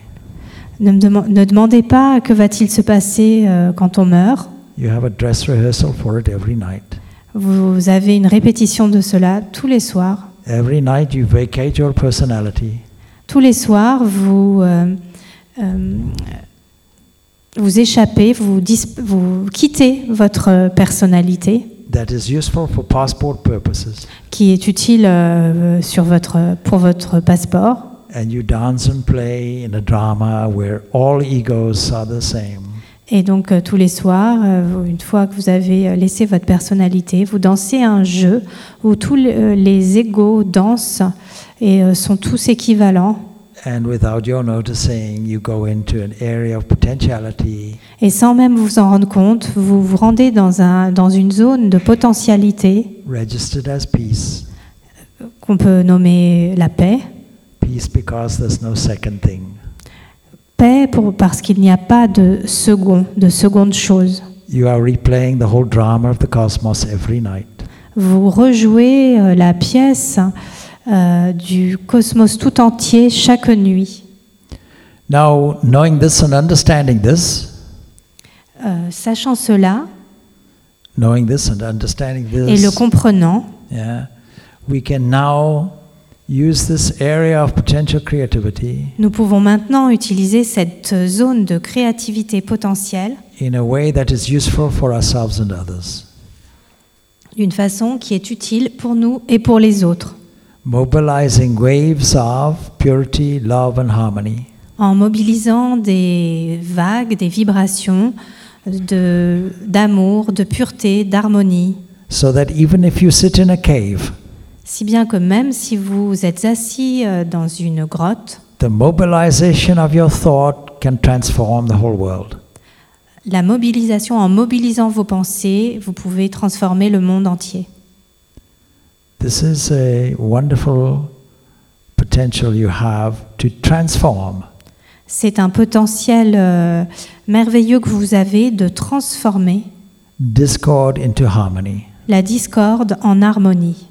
[SPEAKER 3] ne, me deman- ne demandez pas que va-t-il se passer euh, quand on meurt.
[SPEAKER 2] You have a dress rehearsal for it every night.
[SPEAKER 3] Vous avez une répétition de cela tous les soirs.
[SPEAKER 2] Every night you vacate your personality
[SPEAKER 3] Tous les soirs, vous, euh, euh, vous échappez, vous, dis- vous quittez votre personnalité
[SPEAKER 2] that is useful for passport purposes.
[SPEAKER 3] qui est utile euh, sur votre, pour votre passeport.
[SPEAKER 2] And you dance and play in a drama where all egos are the same.
[SPEAKER 3] Et donc euh, tous les soirs, euh, une fois que vous avez euh, laissé votre personnalité, vous dansez un jeu où tous les, euh, égaux dansent et euh, sont tous équivalents.
[SPEAKER 2] And without your noticing, you go into an area of potentiality
[SPEAKER 3] Et sans même vous en rendre compte, vous vous rendez dans, un, dans une zone de potentialité
[SPEAKER 2] registered as peace.
[SPEAKER 3] qu'on peut nommer la paix.
[SPEAKER 2] Peace because there's no second thing.
[SPEAKER 3] Paix pour, parce qu'il n'y a pas de second, de seconde chose.
[SPEAKER 2] You are replaying the whole drama of the cosmos every night.
[SPEAKER 3] Vous rejouez euh, la pièce euh, du cosmos tout entier chaque nuit.
[SPEAKER 2] Now, knowing this and understanding this,
[SPEAKER 3] Euh, sachant cela
[SPEAKER 2] knowing this and understanding
[SPEAKER 3] et le comprenant,
[SPEAKER 2] yeah, we can now use this area of potential creativity
[SPEAKER 3] nous pouvons maintenant utiliser cette zone de créativité potentielle
[SPEAKER 2] in a way that is useful for ourselves and others,
[SPEAKER 3] d'une façon qui est utile pour nous et pour les autres,
[SPEAKER 2] mobilizing waves of purity, love, and harmony.
[SPEAKER 3] en mobilisant des vagues, des vibrations de- d'amour, de, pureté, d'harmonie,
[SPEAKER 2] So that even if you sit in a cave,
[SPEAKER 3] si bien que même si vous êtes assis euh, dans une grotte,
[SPEAKER 2] the mobilization of your thought can transform the whole world.
[SPEAKER 3] la mobilisation, en mobilisant vos pensées, vous pouvez transformer le monde entier.
[SPEAKER 2] This is a wonderful potential you have to transform.
[SPEAKER 3] C'est un potentiel euh, merveilleux que vous avez de transformer
[SPEAKER 2] discord into harmony.
[SPEAKER 3] la discorde en harmonie.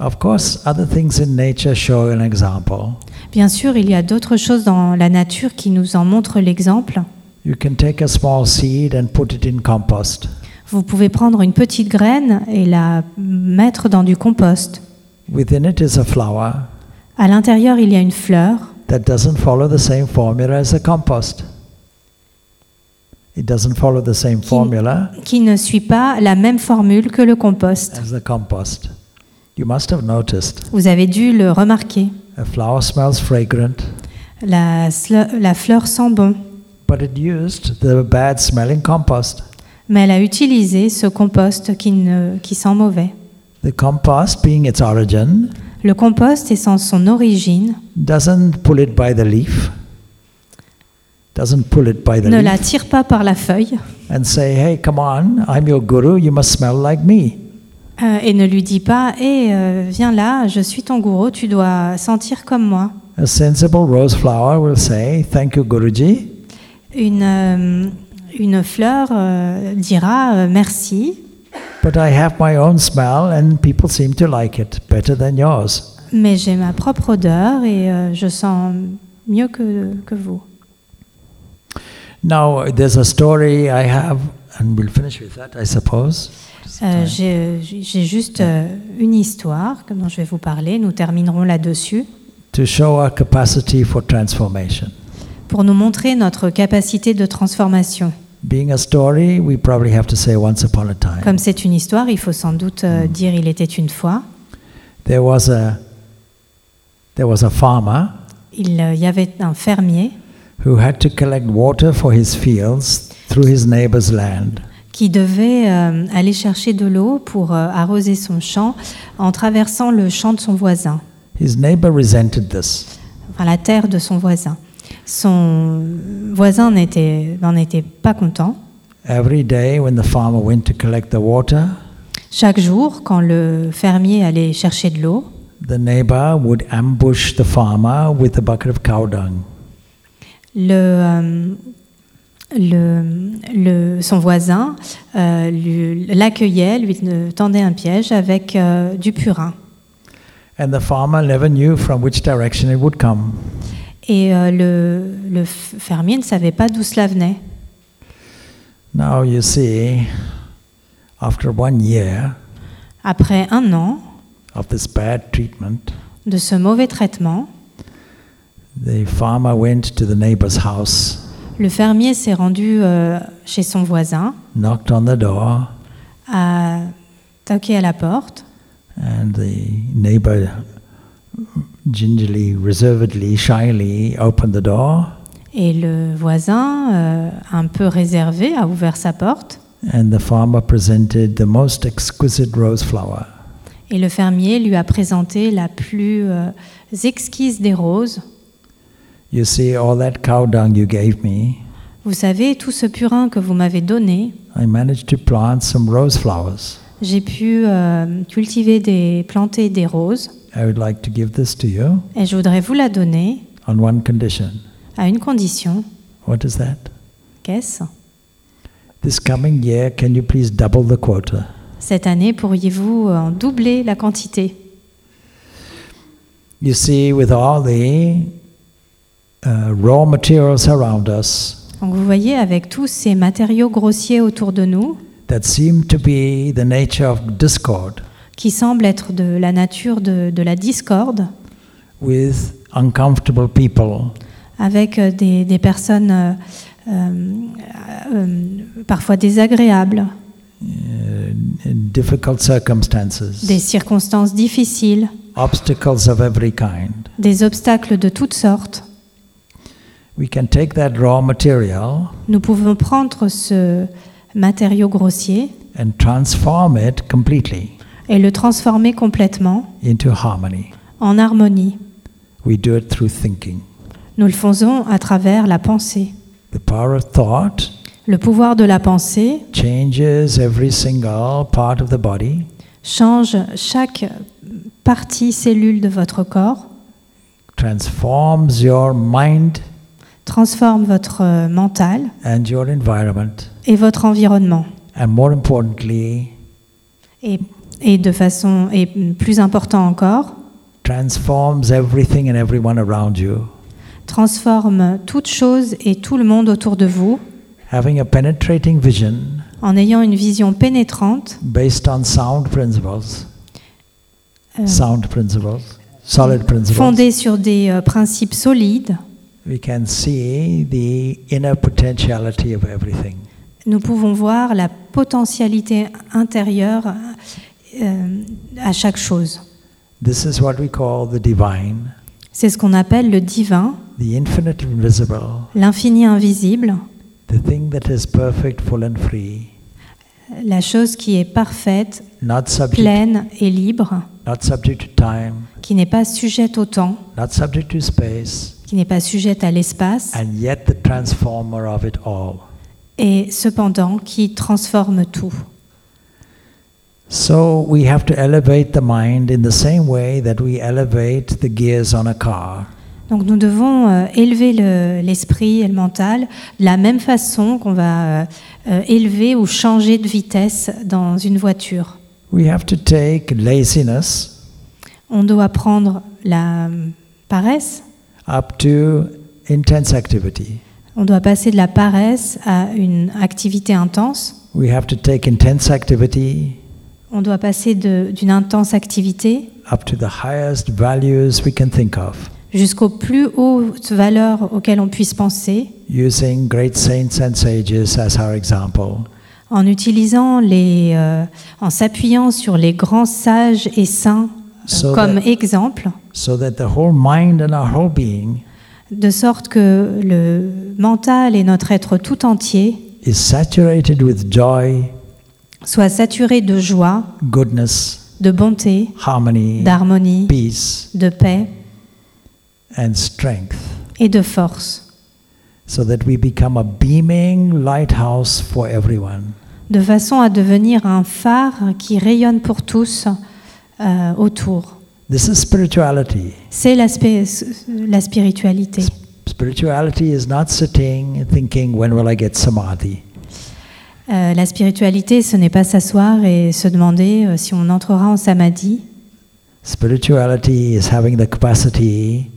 [SPEAKER 2] Of course, other things in nature show an example.
[SPEAKER 3] Bien sûr, il y a d'autres choses dans la nature qui nous en montrent l'exemple.
[SPEAKER 2] You can take a small seed and put it in compost.
[SPEAKER 3] Vous pouvez prendre une petite graine et la mettre dans du compost.
[SPEAKER 2] Within it is a flower
[SPEAKER 3] À l'intérieur, il y a une fleur
[SPEAKER 2] that doesn't follow the same formula as a compost. It doesn't follow the same formula
[SPEAKER 3] qui ne suit pas la même formule que le compost.
[SPEAKER 2] as the compost. You must have noticed.
[SPEAKER 3] Vous avez dû le remarquer.
[SPEAKER 2] A flower smells fragrant,
[SPEAKER 3] La, la fleur sent bon,
[SPEAKER 2] but it used the bad smelling compost.
[SPEAKER 3] Mais elle a utilisé ce compost qui, ne, qui sent mauvais.
[SPEAKER 2] The compost, being its origin,
[SPEAKER 3] Le compost, étant son origine,
[SPEAKER 2] doesn't pull it by the leaf, doesn't pull it by the
[SPEAKER 3] ne
[SPEAKER 2] leaf
[SPEAKER 3] la tire pas par la feuille
[SPEAKER 2] and say, hey, come on, I'm your guru, you must smell like me.
[SPEAKER 3] euh, et ne lui dit pas Hé, viens là, je suis ton gourou, tu dois sentir comme moi.
[SPEAKER 2] A sensible rose flower will say, thank you, Guruji,
[SPEAKER 3] Une, euh, une fleur euh, dira euh, Merci,
[SPEAKER 2] but I have my own smell and people seem to like it better than yours.
[SPEAKER 3] mais j'ai ma propre odeur et euh, je sens mieux que, que vous.
[SPEAKER 2] Now, there's a story I have, and we'll finish with that, I suppose.
[SPEAKER 3] Euh, J'ai juste euh, une histoire dont je vais vous parler, nous terminerons là-dessus,
[SPEAKER 2] To show our capacity for transformation.
[SPEAKER 3] Pour nous montrer notre capacité de transformation.
[SPEAKER 2] Being a story, we probably have to say once upon a time.
[SPEAKER 3] Comme c'est une histoire, il faut sans doute euh, dire il était une fois.
[SPEAKER 2] There was a there was a farmer
[SPEAKER 3] Il euh, y avait un fermier
[SPEAKER 2] who had to collect water for his fields through his neighbor's land.
[SPEAKER 3] qui devait euh, aller chercher de l'eau pour arroser son champ en traversant le champ de son voisin,
[SPEAKER 2] His neighbor resented this.
[SPEAKER 3] enfin la terre de son voisin. Son voisin n'était- n'en était pas content.
[SPEAKER 2] Every day, when the farmer went to collect the water,
[SPEAKER 3] Chaque jour, quand le fermier allait chercher de l'eau,
[SPEAKER 2] the neighbor would ambush the farmer with a bucket of cow dung.
[SPEAKER 3] le, euh, le- le- son voisin euh, lui- l'accueillait, lui tendait un piège avec euh, du purin.
[SPEAKER 2] And the farmer never knew from which direction it would come.
[SPEAKER 3] Et euh, le, fermier ne savait pas d'où cela venait.
[SPEAKER 2] Now, you see, after one year
[SPEAKER 3] Après un an
[SPEAKER 2] of this bad treatment,
[SPEAKER 3] de ce mauvais traitement,
[SPEAKER 2] the farmer went to the neighbor's house,
[SPEAKER 3] le fermier s'est rendu euh, chez son voisin,
[SPEAKER 2] knocked on the door,
[SPEAKER 3] a toqué à la porte,
[SPEAKER 2] and the neighbor gingerly, reservedly, shyly opened the door.
[SPEAKER 3] et le voisin, euh, un peu réservé, a ouvert sa porte.
[SPEAKER 2] And the farmer presented the most exquisite rose flower.
[SPEAKER 3] Et le fermier lui a présenté la plus euh, exquise des roses.
[SPEAKER 2] You see, all that cow dung you gave me,
[SPEAKER 3] Vous savez, tout ce purin que vous m'avez donné,
[SPEAKER 2] I managed to plant some rose flowers.
[SPEAKER 3] J'ai pu euh, cultiver des, planter des roses.
[SPEAKER 2] I would like to give this to you
[SPEAKER 3] Et je voudrais vous la donner
[SPEAKER 2] on one condition.
[SPEAKER 3] à une condition.
[SPEAKER 2] What is that?
[SPEAKER 3] Qu'est-ce?
[SPEAKER 2] This coming year, can you please double the quota?
[SPEAKER 3] Cette année, pourriez-vous euh, en doubler la quantité?
[SPEAKER 2] You see, with all the uh, raw materials around us
[SPEAKER 3] Donc vous voyez, avec tous ces matériaux grossiers autour de nous,
[SPEAKER 2] that seem to be the nature of discord,
[SPEAKER 3] qui semblent être de la nature de, de la discorde,
[SPEAKER 2] with uncomfortable people,
[SPEAKER 3] avec euh, des, des personnes euh, euh, parfois désagréables,
[SPEAKER 2] uh, in difficult circumstances,
[SPEAKER 3] des circonstances difficiles,
[SPEAKER 2] obstacles of every kind.
[SPEAKER 3] des obstacles de toutes sortes,
[SPEAKER 2] We can take that raw material
[SPEAKER 3] nous pouvons prendre ce matériau grossier
[SPEAKER 2] and transform it completely
[SPEAKER 3] et le transformer complètement
[SPEAKER 2] into harmony.
[SPEAKER 3] en harmonie.
[SPEAKER 2] We do it through thinking.
[SPEAKER 3] Nous le faisons à travers la pensée.
[SPEAKER 2] The power of thought
[SPEAKER 3] Le pouvoir de la pensée
[SPEAKER 2] changes every single part of the body,
[SPEAKER 3] change chaque partie, cellule de votre corps,
[SPEAKER 2] transforms your mind
[SPEAKER 3] transforme votre euh, mental
[SPEAKER 2] and your environment,
[SPEAKER 3] et votre environnement.
[SPEAKER 2] and more importantly,
[SPEAKER 3] Et, et de façon, et plus important encore,
[SPEAKER 2] transforms everything and everyone around you.
[SPEAKER 3] transforme toute chose et tout le monde autour de vous
[SPEAKER 2] Having a penetrating vision
[SPEAKER 3] en ayant une vision pénétrante,
[SPEAKER 2] based on sound principles,
[SPEAKER 3] euh,
[SPEAKER 2] sound principles, solid principles,
[SPEAKER 3] fondée sur des euh, principes solides.
[SPEAKER 2] We can see the inner potentiality of everything.
[SPEAKER 3] Nous pouvons voir la potentialité intérieure euh, à chaque chose.
[SPEAKER 2] This is what we call the divine,
[SPEAKER 3] C'est ce qu'on appelle le divin,
[SPEAKER 2] the infinite invisible,
[SPEAKER 3] l'infini invisible,
[SPEAKER 2] the thing that is perfect, full, and free,
[SPEAKER 3] la chose qui est parfaite,
[SPEAKER 2] not subject,
[SPEAKER 3] pleine et libre,
[SPEAKER 2] not subject to time,
[SPEAKER 3] qui n'est pas sujette au temps,
[SPEAKER 2] not subject to space,
[SPEAKER 3] qui n'est pas sujette à l'espace,
[SPEAKER 2] and yet the transformer of it all.
[SPEAKER 3] et cependant qui transforme tout.
[SPEAKER 2] So we have to elevate the mind in the same way that we elevate the gears on a car.
[SPEAKER 3] Donc nous devons euh, élever le- l'esprit et le mental de la même façon qu'on va euh, euh, élever ou changer de vitesse dans une voiture.
[SPEAKER 2] We have to take laziness
[SPEAKER 3] On doit prendre la paresse,
[SPEAKER 2] up to intense activity.
[SPEAKER 3] on doit passer de la paresse à une activité intense,
[SPEAKER 2] We have to take intense activity
[SPEAKER 3] on doit passer d'une intense activité
[SPEAKER 2] up to the highest values we can think of,
[SPEAKER 3] jusqu'aux plus hautes valeurs auxquelles on puisse penser,
[SPEAKER 2] using great saints and sages as our example.
[SPEAKER 3] en utilisant les, euh, en s'appuyant sur les grands sages et saints
[SPEAKER 2] So
[SPEAKER 3] comme
[SPEAKER 2] that-
[SPEAKER 3] exemple,
[SPEAKER 2] so that the whole mind and our whole being
[SPEAKER 3] de sorte que le mental et notre être tout entier
[SPEAKER 2] is saturated with joy,
[SPEAKER 3] soient saturés de joie,
[SPEAKER 2] goodness,
[SPEAKER 3] de bonté, d'harmonie,
[SPEAKER 2] peace,
[SPEAKER 3] de paix
[SPEAKER 2] and strength,
[SPEAKER 3] et de force,
[SPEAKER 2] so that we become a beaming lighthouse for everyone.
[SPEAKER 3] de façon à devenir un phare qui rayonne pour tous euh, autour.
[SPEAKER 2] This is spirituality.
[SPEAKER 3] C'est l'aspect- la spiritualité.
[SPEAKER 2] Spirituality is not sitting thinking, when will I get samadhi?
[SPEAKER 3] Euh, la spiritualité, ce n'est pas s'asseoir et se demander euh, si on entrera en samadhi.
[SPEAKER 2] Spirituality is having the capacity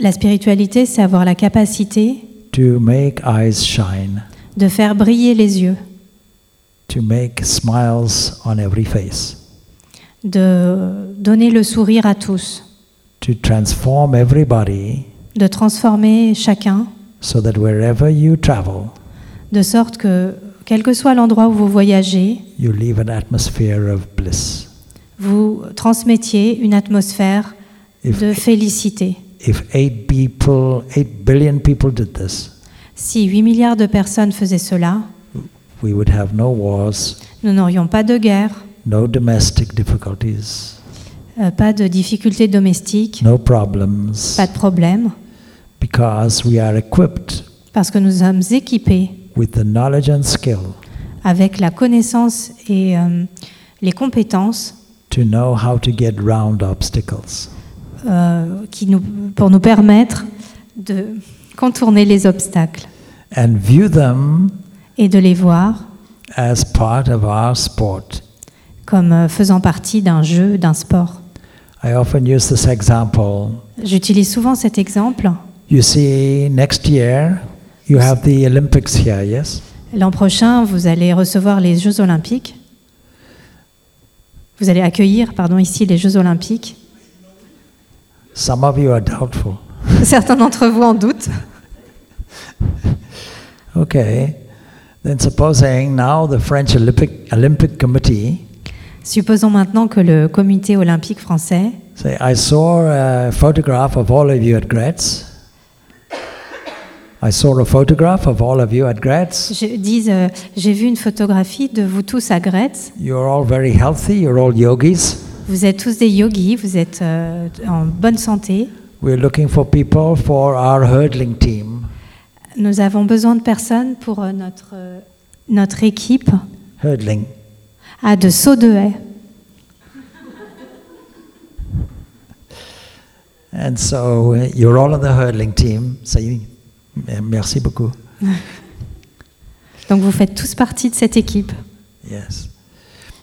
[SPEAKER 3] La spiritualité, c'est avoir la capacité
[SPEAKER 2] to make eyes shine,
[SPEAKER 3] de faire briller les yeux,
[SPEAKER 2] to make smiles on every face,
[SPEAKER 3] de donner le sourire à tous,
[SPEAKER 2] to transform everybody
[SPEAKER 3] de transformer chacun,
[SPEAKER 2] so that wherever you travel,
[SPEAKER 3] de sorte que, quel que soit l'endroit où vous voyagez,
[SPEAKER 2] you leave an atmosphere of bliss.
[SPEAKER 3] vous transmettiez une atmosphère
[SPEAKER 2] If,
[SPEAKER 3] de félicité.
[SPEAKER 2] if 8 people, 8 billion people did this,
[SPEAKER 3] Si 8 milliards de personnes faisaient cela,
[SPEAKER 2] we would have no wars,
[SPEAKER 3] nous n'aurions pas de guerre,
[SPEAKER 2] no domestic difficulties,
[SPEAKER 3] euh, pas de difficultés domestiques,
[SPEAKER 2] no problems,
[SPEAKER 3] pas de problèmes,
[SPEAKER 2] because we are equipped
[SPEAKER 3] parce que nous sommes équipés
[SPEAKER 2] with the knowledge and skill
[SPEAKER 3] avec la connaissance et euh, les compétences
[SPEAKER 2] to know how to get round obstacles.
[SPEAKER 3] euh, qui nous, pour nous permettre de contourner les obstacles
[SPEAKER 2] and view them
[SPEAKER 3] et de les voir
[SPEAKER 2] as part of our sport.
[SPEAKER 3] Comme euh, faisant partie d'un jeu, d'un sport.
[SPEAKER 2] I often use this example.
[SPEAKER 3] J'utilise souvent cet exemple.
[SPEAKER 2] You see, next year you have the Olympics here, yes?
[SPEAKER 3] L'an prochain, vous allez recevoir les Jeux olympiques. Vous allez accueillir, pardon, ici les Jeux olympiques.
[SPEAKER 2] Some of you are doubtful.
[SPEAKER 3] Certains d'entre vous en doutent.
[SPEAKER 2] Okay. Then supposing now the French Olympic Olympic Committee
[SPEAKER 3] Supposons maintenant que le comité olympique français
[SPEAKER 2] say, I saw a photograph of all of you at Graz. I saw a photograph of all of you at Graz.
[SPEAKER 3] je- dise euh, J'ai vu une photographie de vous tous à Gretz.
[SPEAKER 2] You're all very healthy. You're all yogis.
[SPEAKER 3] Vous êtes tous des yogis, vous êtes euh, en bonne santé.
[SPEAKER 2] We're looking for people for our hurdling team.
[SPEAKER 3] Nous avons besoin de personnes pour euh, notre, notre équipe
[SPEAKER 2] Hurdling.
[SPEAKER 3] À de saut de haie.
[SPEAKER 2] And so uh, you're all on the hurdling team. Say, "Eh, merci beaucoup.
[SPEAKER 3] Donc vous faites tous partie de cette équipe.
[SPEAKER 2] Yes.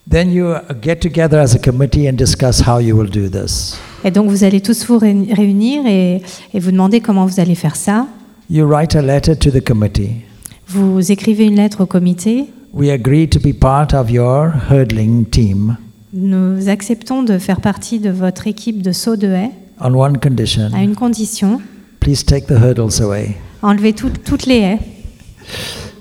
[SPEAKER 2] Then you uh, get together as a committee and discuss how you will do this.
[SPEAKER 3] Et donc vous allez tous vous réuni- réunir et, et vous demander comment vous allez faire ça.
[SPEAKER 2] You write a letter to the committee.
[SPEAKER 3] Vous écrivez une lettre au comité.
[SPEAKER 2] We agree to be part of your hurdling team
[SPEAKER 3] Nous acceptons de faire partie de votre équipe de saut de haie
[SPEAKER 2] on one condition.
[SPEAKER 3] à une condition
[SPEAKER 2] Please take the hurdles away.
[SPEAKER 3] enlever tout- toutes les haies.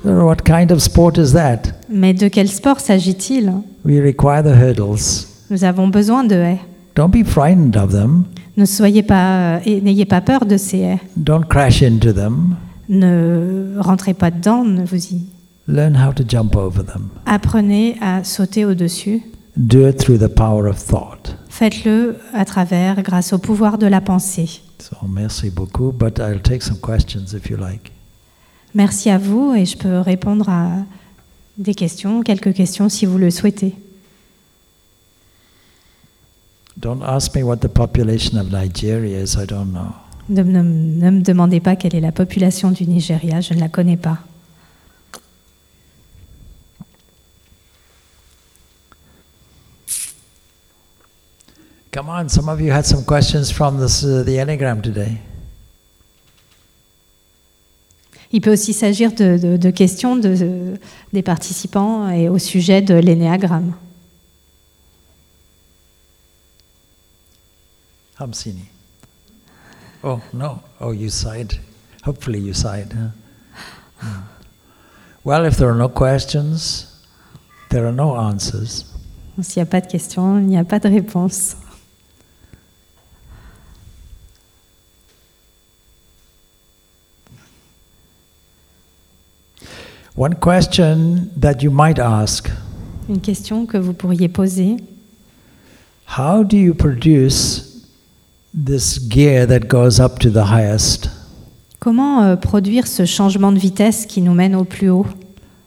[SPEAKER 2] What kind of sport is that?
[SPEAKER 3] Mais de quel sport s'agit-il?
[SPEAKER 2] We require the hurdles.
[SPEAKER 3] Nous avons besoin de haies.
[SPEAKER 2] Don't be frightened of them.
[SPEAKER 3] Ne soyez pas, euh, n'ayez pas peur de ces haies.
[SPEAKER 2] Don't crash into them.
[SPEAKER 3] Ne rentrez pas dedans, ne vous y.
[SPEAKER 2] Learn how to jump over them.
[SPEAKER 3] Apprenez à sauter au-dessus.
[SPEAKER 2] Do it through the power of thought.
[SPEAKER 3] Faites-le à travers, grâce au pouvoir de la pensée.
[SPEAKER 2] So, merci beaucoup, but I'll take some questions if you like.
[SPEAKER 3] Merci à vous et je peux répondre à des questions, quelques questions si vous le souhaitez.
[SPEAKER 2] Don't ask me what the population of Nigeria is, I don't know.
[SPEAKER 3] Ne, ne- ne me demandez pas quelle est la population du Nigeria, je ne la connais pas.
[SPEAKER 2] Come on, some of you had some questions from this, uh, the Enneagram today.
[SPEAKER 3] Il peut aussi s'agir de, de- de questions de- des participants et au sujet de l'énéagramme.
[SPEAKER 2] Hamsini. Oh, no. Oh, you sighed. Hopefully you sighed. Huh? Hmm. Well, if there are no questions, there are no answers.
[SPEAKER 3] S'il n'y a pas de questions, il n'y a pas de réponse.
[SPEAKER 2] One question that you might ask
[SPEAKER 3] Une question que vous pourriez poser.
[SPEAKER 2] How do you produce this gear that goes up to the highest?
[SPEAKER 3] Comment euh, produire ce changement de vitesse qui nous mène au plus haut?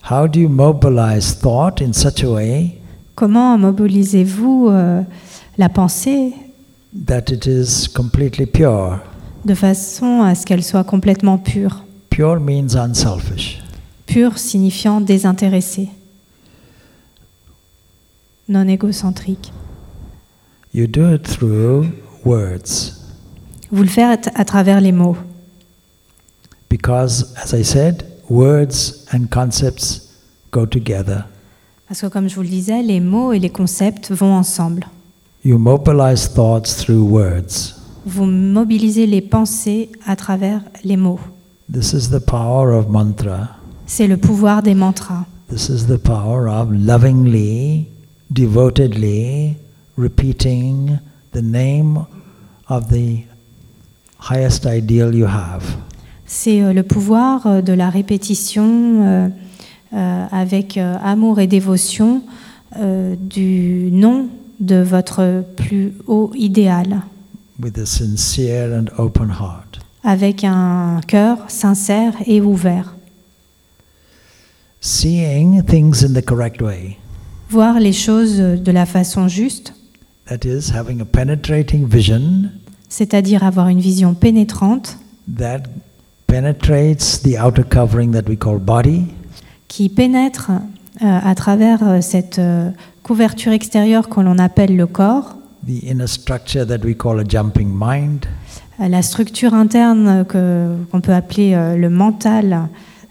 [SPEAKER 2] How do you mobilize thought in such a way
[SPEAKER 3] Comment mobilisez-vous euh, la pensée
[SPEAKER 2] that it is completely pure?
[SPEAKER 3] de façon à ce qu'elle soit complètement pure?
[SPEAKER 2] Pure means unselfish.
[SPEAKER 3] Pure signifiant désintéressé, non égocentrique.
[SPEAKER 2] You do it through words.
[SPEAKER 3] Vous le faites à travers les mots.
[SPEAKER 2] Because, as I said, words and concepts go together.
[SPEAKER 3] Parce que comme je vous le disais, les mots et les concepts vont ensemble.
[SPEAKER 2] You mobilize thoughts through words.
[SPEAKER 3] Vous mobilisez les pensées à travers les mots.
[SPEAKER 2] This is the power of mantra.
[SPEAKER 3] C'est le pouvoir des mantras.
[SPEAKER 2] This is the power of lovingly, devotedly repeating the name of the highest ideal you have.
[SPEAKER 3] C'est euh, le pouvoir euh, de la répétition euh, avec amour et dévotion euh, du nom de votre plus haut idéal,
[SPEAKER 2] with a sincere and open heart.
[SPEAKER 3] avec un cœur sincère et ouvert.
[SPEAKER 2] Seeing things in the correct way.
[SPEAKER 3] Voir les choses de la façon juste,
[SPEAKER 2] That is, having a penetrating vision
[SPEAKER 3] c'est-à-dire avoir une vision pénétrante
[SPEAKER 2] that penetrates the outer covering that we call body.
[SPEAKER 3] qui pénètre euh, à travers euh, cette euh, couverture extérieure que l'on appelle le corps,
[SPEAKER 2] the inner structure that we call a jumping mind,
[SPEAKER 3] euh, la structure interne que- qu'on peut appeler euh, le mental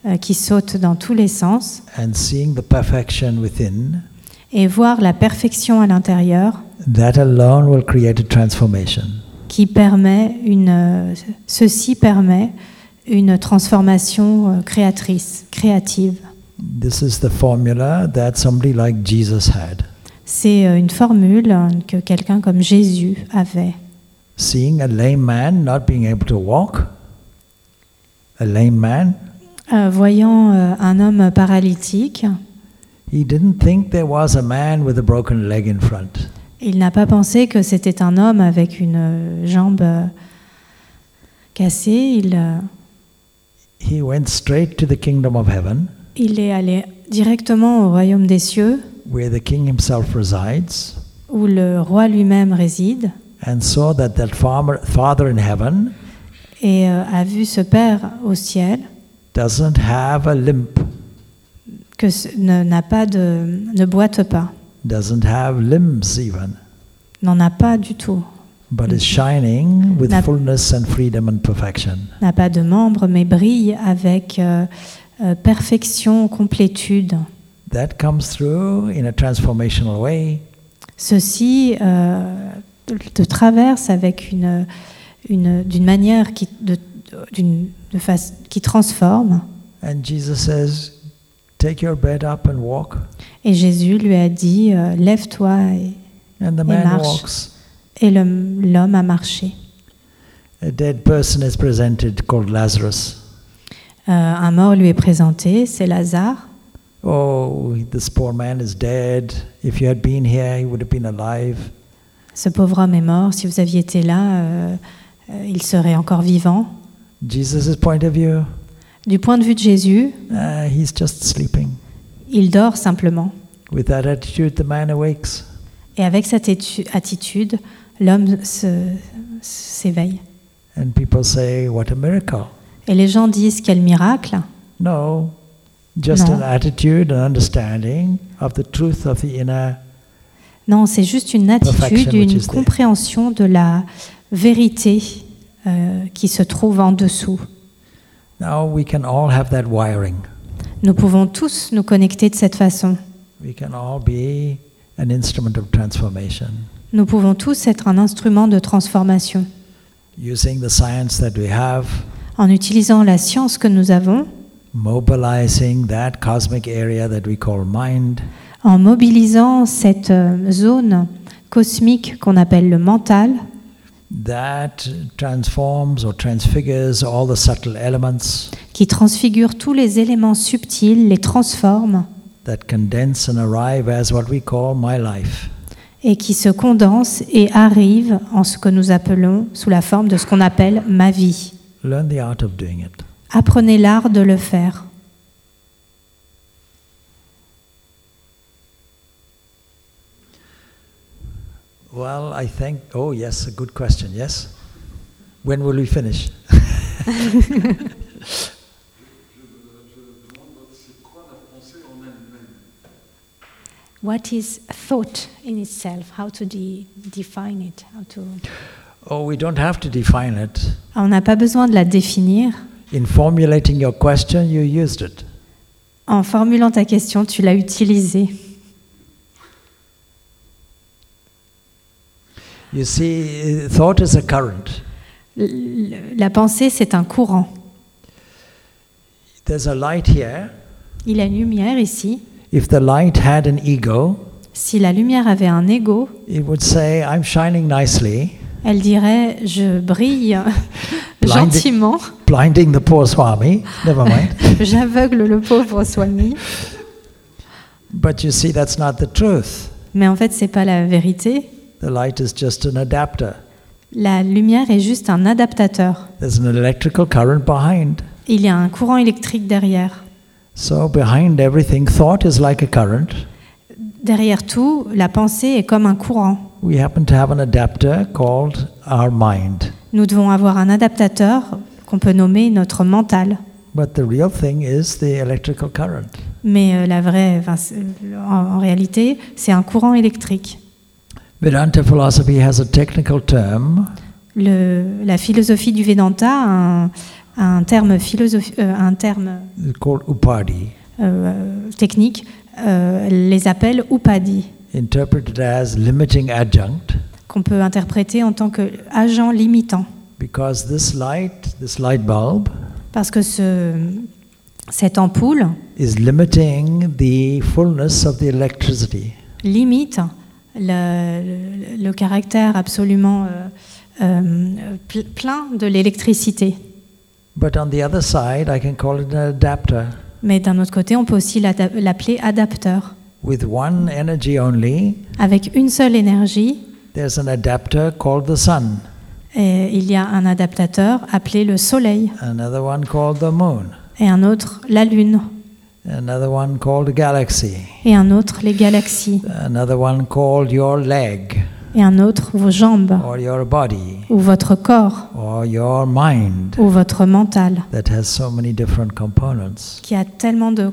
[SPEAKER 3] euh, qui saute dans tous les sens,
[SPEAKER 2] and seeing the perfection within,
[SPEAKER 3] et voir la perfection à l'intérieur
[SPEAKER 2] that alone will create a transformation.
[SPEAKER 3] qui permet une, euh, ceci permet une transformation euh, créatrice, créative.
[SPEAKER 2] This is the formula that somebody like Jesus had.
[SPEAKER 3] C'est euh, une formule euh, que quelqu'un comme Jésus avait.
[SPEAKER 2] Seeing a lame man not being able to walk, a lame man,
[SPEAKER 3] Euh, voyant euh, un homme paralytique,
[SPEAKER 2] he didn't think there was a man with a broken leg in front.
[SPEAKER 3] il n'a pas pensé que c'était un homme avec une euh, jambe euh, cassée. Il,
[SPEAKER 2] He went straight to the kingdom of heaven,
[SPEAKER 3] il est allé directement au royaume des cieux,
[SPEAKER 2] where the king himself resides,
[SPEAKER 3] où le roi lui-même réside,
[SPEAKER 2] and saw that that farmer, father in heaven
[SPEAKER 3] et euh, a vu ce Père au ciel
[SPEAKER 2] doesn't have a limp,
[SPEAKER 3] que n'a pas de, ne boite pas,
[SPEAKER 2] doesn't have limbs even,
[SPEAKER 3] n'en a pas du tout,
[SPEAKER 2] but is shining with
[SPEAKER 3] N'a-
[SPEAKER 2] fullness and freedom and perfection.
[SPEAKER 3] n'a pas de membres, mais brille avec euh, euh, perfection, complétude.
[SPEAKER 2] That comes through in a transformational way.
[SPEAKER 3] Ceci euh, te traverse avec une, une- d'une manière qui, de, d'une- de face- qui transforme.
[SPEAKER 2] And Jesus says, Take your bed up and walk.
[SPEAKER 3] Et Jésus lui a dit, euh, lève-toi. Et,
[SPEAKER 2] And the
[SPEAKER 3] Et
[SPEAKER 2] man
[SPEAKER 3] marche.
[SPEAKER 2] walks.
[SPEAKER 3] et l'homme a marché.
[SPEAKER 2] A dead person is presented called Lazarus.
[SPEAKER 3] Euh, un mort lui est présenté, c'est Lazare.
[SPEAKER 2] Oh, this poor man is dead. If you had been here, he would have been alive.
[SPEAKER 3] Ce pauvre homme est mort. Si vous aviez été là, euh, euh, il serait encore vivant.
[SPEAKER 2] Jesus' point of view,
[SPEAKER 3] Du point de vue de Jésus,
[SPEAKER 2] uh, he's just sleeping.
[SPEAKER 3] il dort simplement.
[SPEAKER 2] With that attitude, the man awakes.
[SPEAKER 3] Et avec cette attitude, l'homme s'éveille.
[SPEAKER 2] And people say, What a miracle.
[SPEAKER 3] Et les gens disent quel miracle.
[SPEAKER 2] No, just
[SPEAKER 3] No.
[SPEAKER 2] an attitude, an understanding of the truth of the inner.
[SPEAKER 3] Non, c'est juste une attitude, une compréhension de la vérité euh, qui se trouve en dessous.
[SPEAKER 2] Now we can all have that wiring.
[SPEAKER 3] Nous pouvons tous nous connecter de cette façon.
[SPEAKER 2] We can all be an instrument of transformation.
[SPEAKER 3] Nous pouvons tous être un instrument de transformation.
[SPEAKER 2] Using the science that we have,
[SPEAKER 3] En utilisant la science que nous avons,
[SPEAKER 2] mobilizing that cosmic area that we call mind,
[SPEAKER 3] en mobilisant cette euh, zone cosmique qu'on appelle le mental,
[SPEAKER 2] that transforms or transfigures all the subtle elements
[SPEAKER 3] qui transfigure tous les éléments subtils, les transforme
[SPEAKER 2] that condense and arrive as what we call my life.
[SPEAKER 3] et qui se condense et arrive en ce que nous appelons sous la forme de ce qu'on appelle ma vie.
[SPEAKER 2] Learn the art of doing it.
[SPEAKER 3] Apprenez l'art de le faire.
[SPEAKER 2] Well, I think, oh, yes, a good question. Yes? When will we finish?
[SPEAKER 3] What is thought in itself? How to de- define it? How to...
[SPEAKER 2] Oh, we don't have to define it.
[SPEAKER 3] Ah, On n'a pas besoin de la définir.
[SPEAKER 2] In formulating your question, you used it.
[SPEAKER 3] En formulant ta question, tu l'as utilisée.
[SPEAKER 2] You see, thought is a current.
[SPEAKER 3] La pensée, c'est un courant.
[SPEAKER 2] There's a light here.
[SPEAKER 3] Il y a une lumière ici.
[SPEAKER 2] If the light had an ego,
[SPEAKER 3] Si la lumière avait un ego,
[SPEAKER 2] it would say, I'm shining nicely,
[SPEAKER 3] elle dirait Je brille gentiment,
[SPEAKER 2] blinding the poor Swami. Never mind.
[SPEAKER 3] j'aveugle le pauvre Swami.
[SPEAKER 2] but you see, that's not the truth.
[SPEAKER 3] Mais en fait, c'est pas la vérité.
[SPEAKER 2] The light is just an adapter.
[SPEAKER 3] La lumière est juste un adaptateur.
[SPEAKER 2] There's an electrical current behind.
[SPEAKER 3] Il y a un courant électrique derrière.
[SPEAKER 2] So, behind everything, thought is like a current.
[SPEAKER 3] Derrière tout, la pensée est comme un courant.
[SPEAKER 2] We happen to have an adapter called our mind.
[SPEAKER 3] Nous devons avoir un adaptateur qu'on peut nommer notre mental.
[SPEAKER 2] But the real thing is the electrical current.
[SPEAKER 3] Mais euh, la vraie, en réalité, c'est un courant électrique.
[SPEAKER 2] Vedanta philosophy has a technical term
[SPEAKER 3] Le- la philosophie du Vedanta a un, a un terme, euh, un terme
[SPEAKER 2] called upadi,
[SPEAKER 3] euh, technique, euh, les appelle upadi,
[SPEAKER 2] interpreted as limiting adjunct,
[SPEAKER 3] qu'on peut interpréter en tant qu'agent limitant.
[SPEAKER 2] because this light, this light bulb,
[SPEAKER 3] Parce que ce, cette ampoule
[SPEAKER 2] is limiting the fullness of the electricity.
[SPEAKER 3] limite le, le- le caractère absolument euh, euh, ple- plein de l'électricité.
[SPEAKER 2] But on the other side, I can call it an adapter.
[SPEAKER 3] Mais d'un autre côté, on peut aussi l'appeler adapteur.
[SPEAKER 2] With one energy only,
[SPEAKER 3] Avec une seule énergie,
[SPEAKER 2] there's an adapter called the sun,
[SPEAKER 3] et il y a un adaptateur appelé le Soleil,
[SPEAKER 2] another one called the moon,
[SPEAKER 3] et un autre la Lune,
[SPEAKER 2] another one called galaxy,
[SPEAKER 3] et un autre les galaxies,
[SPEAKER 2] another one called your leg
[SPEAKER 3] et un autre vos jambes,
[SPEAKER 2] or your body
[SPEAKER 3] ou votre corps,
[SPEAKER 2] or your mind
[SPEAKER 3] ou votre mental,
[SPEAKER 2] that has so many different components.
[SPEAKER 3] qui a tellement de-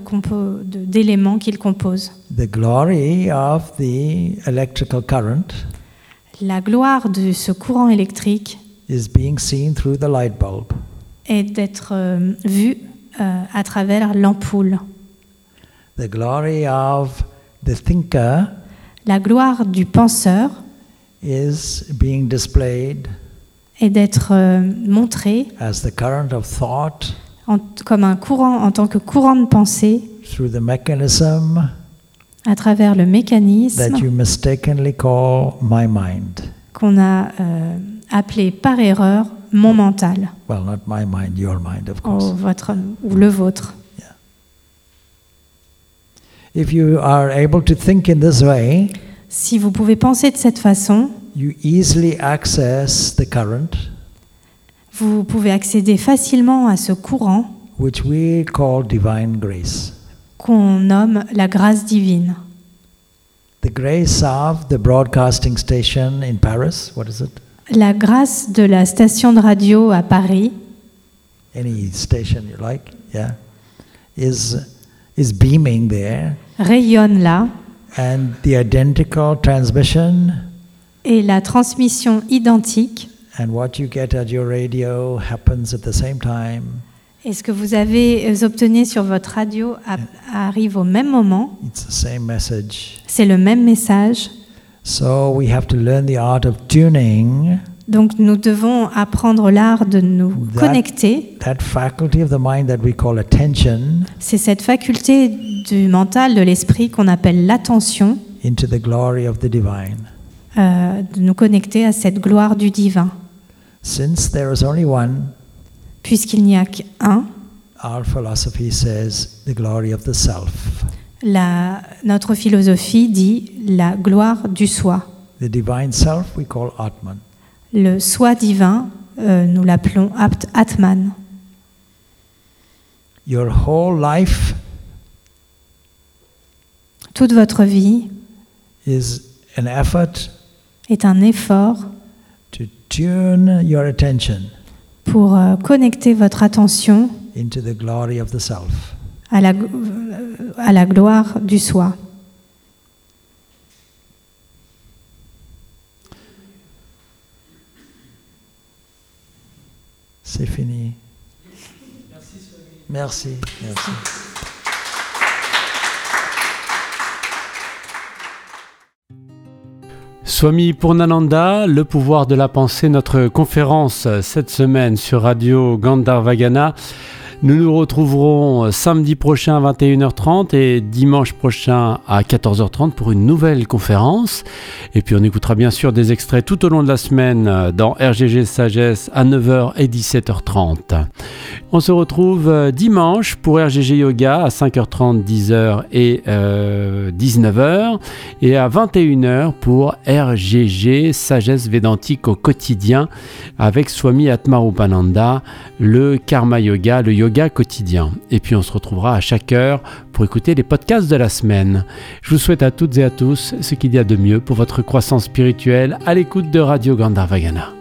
[SPEAKER 3] d'éléments qu'il compose.
[SPEAKER 2] The glory of the electrical current
[SPEAKER 3] La gloire de ce courant électrique
[SPEAKER 2] is being seen through the light bulb.
[SPEAKER 3] est d'être euh, vu euh, à travers l'ampoule.
[SPEAKER 2] The glory of the thinker
[SPEAKER 3] La gloire du penseur
[SPEAKER 2] is being displayed
[SPEAKER 3] est d'être euh, montrée
[SPEAKER 2] as the current of thought
[SPEAKER 3] en- comme un courant, en tant que courant de pensée
[SPEAKER 2] through the mechanism
[SPEAKER 3] à travers le mécanisme
[SPEAKER 2] that you mistakenly call my mind.
[SPEAKER 3] qu'on a euh, appelé par erreur mon mental,
[SPEAKER 2] Well, not my mind, your mind, of
[SPEAKER 3] ou,
[SPEAKER 2] course.
[SPEAKER 3] votre, ou le vôtre.
[SPEAKER 2] If you are able to think in this way,
[SPEAKER 3] Si vous pouvez penser de cette façon,
[SPEAKER 2] you easily access the current,
[SPEAKER 3] vous pouvez accéder facilement à ce courant
[SPEAKER 2] which we call divine grace.
[SPEAKER 3] qu'on nomme la grâce divine.
[SPEAKER 2] The grace of the broadcasting station in Paris, what is it?
[SPEAKER 3] La grâce de la station de radio à Paris,
[SPEAKER 2] Any station you like, yeah, is, is beaming there,
[SPEAKER 3] rayonne là
[SPEAKER 2] and the identical transmission
[SPEAKER 3] et la transmission identique
[SPEAKER 2] and what you get at your radio happens at the same time.
[SPEAKER 3] et ce que vous avez euh, obtenu sur votre radio arrive au même moment.
[SPEAKER 2] It's the same message.
[SPEAKER 3] C'est le même message.
[SPEAKER 2] So we have to learn the art of tuning
[SPEAKER 3] Donc nous devons apprendre l'art de nous connecter. C'est cette faculté du mental, de l'esprit qu'on appelle l'attention,
[SPEAKER 2] into the glory of the divine.
[SPEAKER 3] euh, de nous connecter à cette gloire du divin.
[SPEAKER 2] Since there is only one,
[SPEAKER 3] Puisqu'il n'y a qu'un,
[SPEAKER 2] our philosophy says the glory of the self.
[SPEAKER 3] la- notre philosophie dit la gloire du soi.
[SPEAKER 2] The divine self we call Atman.
[SPEAKER 3] Le soi divin, euh, nous l'appelons Apt- Atman.
[SPEAKER 2] Your whole life
[SPEAKER 3] Toute votre vie
[SPEAKER 2] is an effort
[SPEAKER 3] est un effort
[SPEAKER 2] to tune your attention
[SPEAKER 3] pour euh, connecter votre attention
[SPEAKER 2] into the glory of the self.
[SPEAKER 3] à la, euh, à la gloire du soi.
[SPEAKER 2] C'est fini. Merci. Merci.
[SPEAKER 1] Swami Purnananda, le pouvoir de la pensée, notre conférence cette semaine sur Radio Gandharvagana. Nous nous retrouverons euh, samedi prochain à 21h30 et dimanche prochain à 14h30 pour une nouvelle conférence. Et puis on écoutera bien sûr des extraits tout au long de la semaine euh, dans RGG Sagesse à 9h et 17h30. On se retrouve euh, dimanche pour RGG Yoga à 5h30, 10h et euh, 19h et à 21h pour RGG Sagesse Védantique au quotidien avec Swami Atmarupananda, le Karma Yoga, le quotidien. Et puis on se retrouvera à chaque heure pour écouter les podcasts de la semaine. Je vous souhaite à toutes et à tous ce qu'il y a de mieux pour votre croissance spirituelle à l'écoute de Radio Gandharvagana.